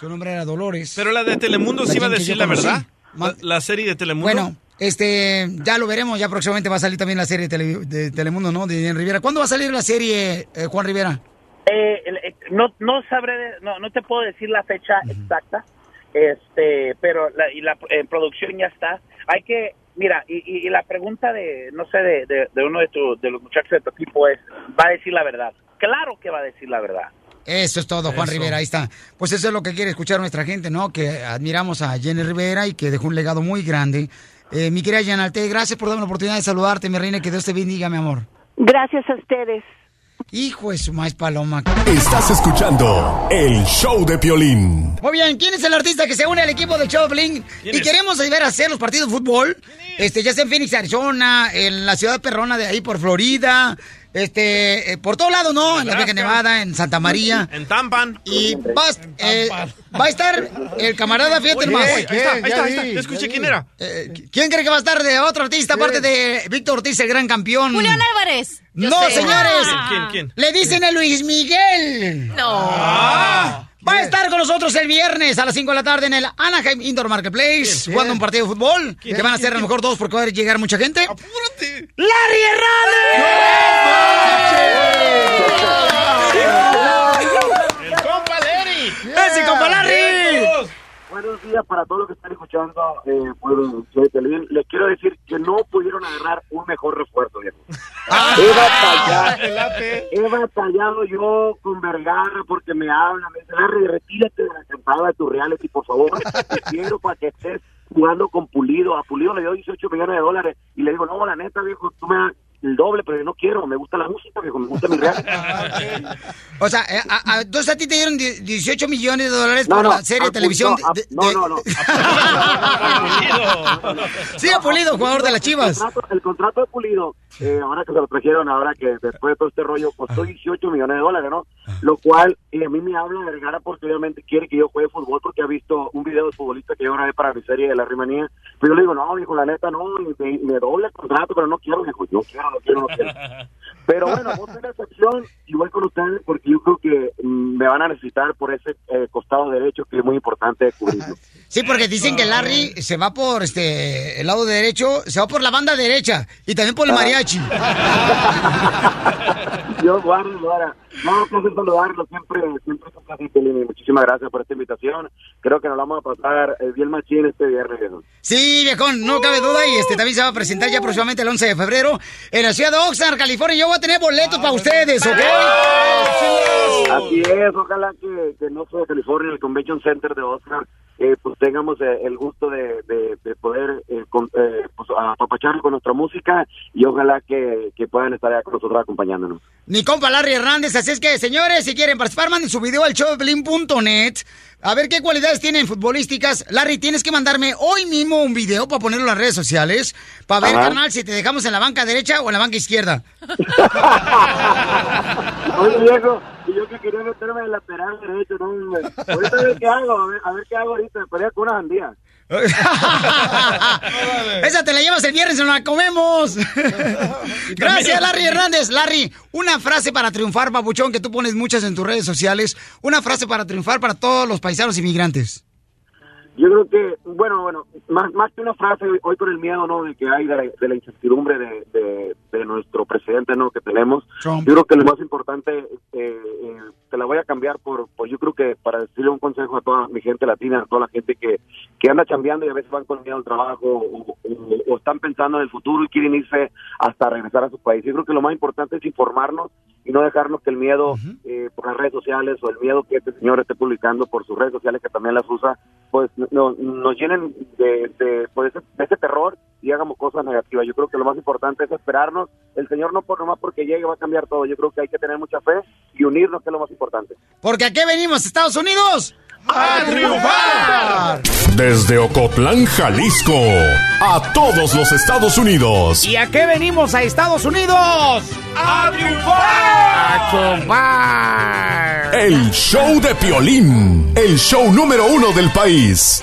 Su nombre era Dolores. Pero la de Telemundo sí iba a decir la verdad. La, la serie de Telemundo. Bueno, este, ya lo veremos, ya próximamente va a salir también la serie de, Tele- de Telemundo, ¿no? De Rivera. ¿Cuándo va a salir la serie, eh, Juan Rivera? Eh, el- eh, no no sabré no no te puedo decir la fecha exacta este pero la, y la eh, producción ya está hay que mira y, y- y la pregunta de no sé de, de- de uno de, tu, de los muchachos de tu equipo es va a decir la verdad claro que va a decir la verdad Eso es todo, Juan Eso. Rivera, ahí está. Pues eso es lo que quiere escuchar nuestra gente, ¿no? Que admiramos a Jenny Rivera y que dejó un legado muy grande. Eh, mi querida Yanalte, gracias por darme la oportunidad de saludarte, mi reina, que Dios te bendiga, mi amor. Gracias a ustedes. Hijo de su maíz paloma. Estás escuchando el show de Piolín. Muy bien, ¿quién es el artista que se une al equipo del show de? ¿Quién Y es? queremos ayudar a hacer los partidos de fútbol. Este, ya sea en Phoenix, Arizona, en la ciudad perrona de ahí por Florida, este, eh, por todo lado, ¿no? En la Vega Nevada, en Santa María. En Tampan. Y va, eh, va a estar el camarada, fíjate Oye, más. ahí está, ahí está, ahí está. Yo escuché quién era. Eh, ¿Quién cree que va a estar de otro artista aparte de Víctor Ortiz, el gran campeón? Julián Álvarez. Yo No, sé. señores. ¿Quién, quién? Le dicen a Luis Miguel. No. Ah. Va a estar con nosotros el viernes a las 5 de la tarde en el Anaheim Indoor Marketplace jugando un partido de fútbol. Que van a ser a lo mejor dos porque va a llegar mucha gente. ¡Apúrate! ¡Larry ¡El días para todos los que están escuchando eh, Show de Televisión. Les quiero decir que no pudieron agarrar un mejor refuerzo, viejo. [LAUGHS] He batallado, he batallado yo con Vergara porque me habla, me dice, Larry, retírate de la cantada de tu reality, por favor. Te [LAUGHS] quiero para que estés jugando con Pulido. A Pulido le dio 18 millones de dólares y le digo, no, la neta, viejo, tú me el doble, pero yo no quiero, me gusta la música, me gusta mi reality. [LAUGHS] O sea, eh, a- a- entonces a ti te dieron die- 18 millones de dólares No, por no, la serie de televisión. no, a- de- no, de- no, no. [LAUGHS] Sí, a Pulido, jugador de las Chivas. El contrato, el contrato de Pulido, eh, ahora que se lo trajeron, ahora que después de todo este rollo, costó 18 millones de dólares, ¿no? Lo cual, y a mí me habla Vergara porque obviamente quiere que yo juegue fútbol porque ha visto un video de futbolista que yo grabé para mi serie de la rimanía. Pero yo le digo, no, dijo, la neta, no, y me, me doble el contrato, pero no quiero, dijo, yo quiero, no quiero, no quiero. [LAUGHS] Pero [LAUGHS] bueno, ser la excepción y voy con ustedes porque yo creo que mm, me van a necesitar por ese eh, costado derecho que es muy importante cubrirlo. [LAUGHS] Sí, porque dicen que Larry se va por este el lado derecho, se va por la banda derecha y también por el mariachi. Dios guarde, guarda. No, placer saludarlo. Siempre, siempre es un placer, Muchísimas gracias por esta invitación. Creo que nos la vamos a pasar eh, bien machín este viernes, viejo. Sí, viejón, no cabe duda y este también se va a presentar ya próximamente el 11 de febrero en la ciudad de Oxnard, California. Yo voy a tener boletos para ustedes, ¿ok? Así es, ojalá que, que no sea California, el Convention Center de Oscar, eh, pues tengamos eh, el gusto de, de, de poder eh, con, eh, pues, apapacharlo con nuestra música y ojalá que, que puedan estar allá con nosotros acompañándonos. Mi compa Larry Hernández, así es que, señores, si quieren participar, manden su video al showdeplin.net. A ver qué cualidades tienen futbolísticas. Larry, tienes que mandarme hoy mismo un video para ponerlo en las redes sociales, para ver, Ajá. carnal, si te dejamos en la banca derecha o en la banca izquierda. [LAUGHS] Oye, viejo, yo que quería meterme en el lateral derecho, no, hombre. Ahorita a ver qué hago, a ver, a ver qué hago ahorita, pelea con una sandía. [LAUGHS] Esa te la llevas el viernes y nos la comemos. [LAUGHS] Gracias, Larry Hernández. Larry, una frase para triunfar, papuchón, que tú pones muchas en tus redes sociales. Una frase para triunfar para todos los paisanos inmigrantes. Yo creo que, bueno, bueno, más, más que una frase, hoy, con el miedo, ¿no?, de que hay de la, de la incertidumbre de, de, de nuestro presidente, ¿no?, que tenemos, Trump. yo creo que lo más importante, eh, eh, te la voy a cambiar por, por, yo creo que para decirle un consejo a toda mi gente latina, a toda la gente que, que anda chambeando y a veces van con miedo al trabajo o, o- o están pensando en el futuro y quieren irse hasta regresar a su país. Yo creo que lo más importante es informarnos y no dejarnos que el miedo eh, por las redes sociales o el miedo que este señor esté publicando por sus redes sociales, que también las usa, pues no- nos llenen de, de, pues, de ese terror y hagamos cosas negativas. Yo creo que lo más importante es esperarnos. El señor no por nomás porque llegue va a cambiar todo. Yo creo que hay que tener mucha fe y unirnos, que es lo más importante. Porque aquí venimos, Estados Unidos. ¡A triunfar! Desde Ocotlán, Jalisco, a todos los Estados Unidos. ¿Y a qué venimos a Estados Unidos? ¡A triunfar! ¡A triunfar! El show de Piolín, el show número uno del país.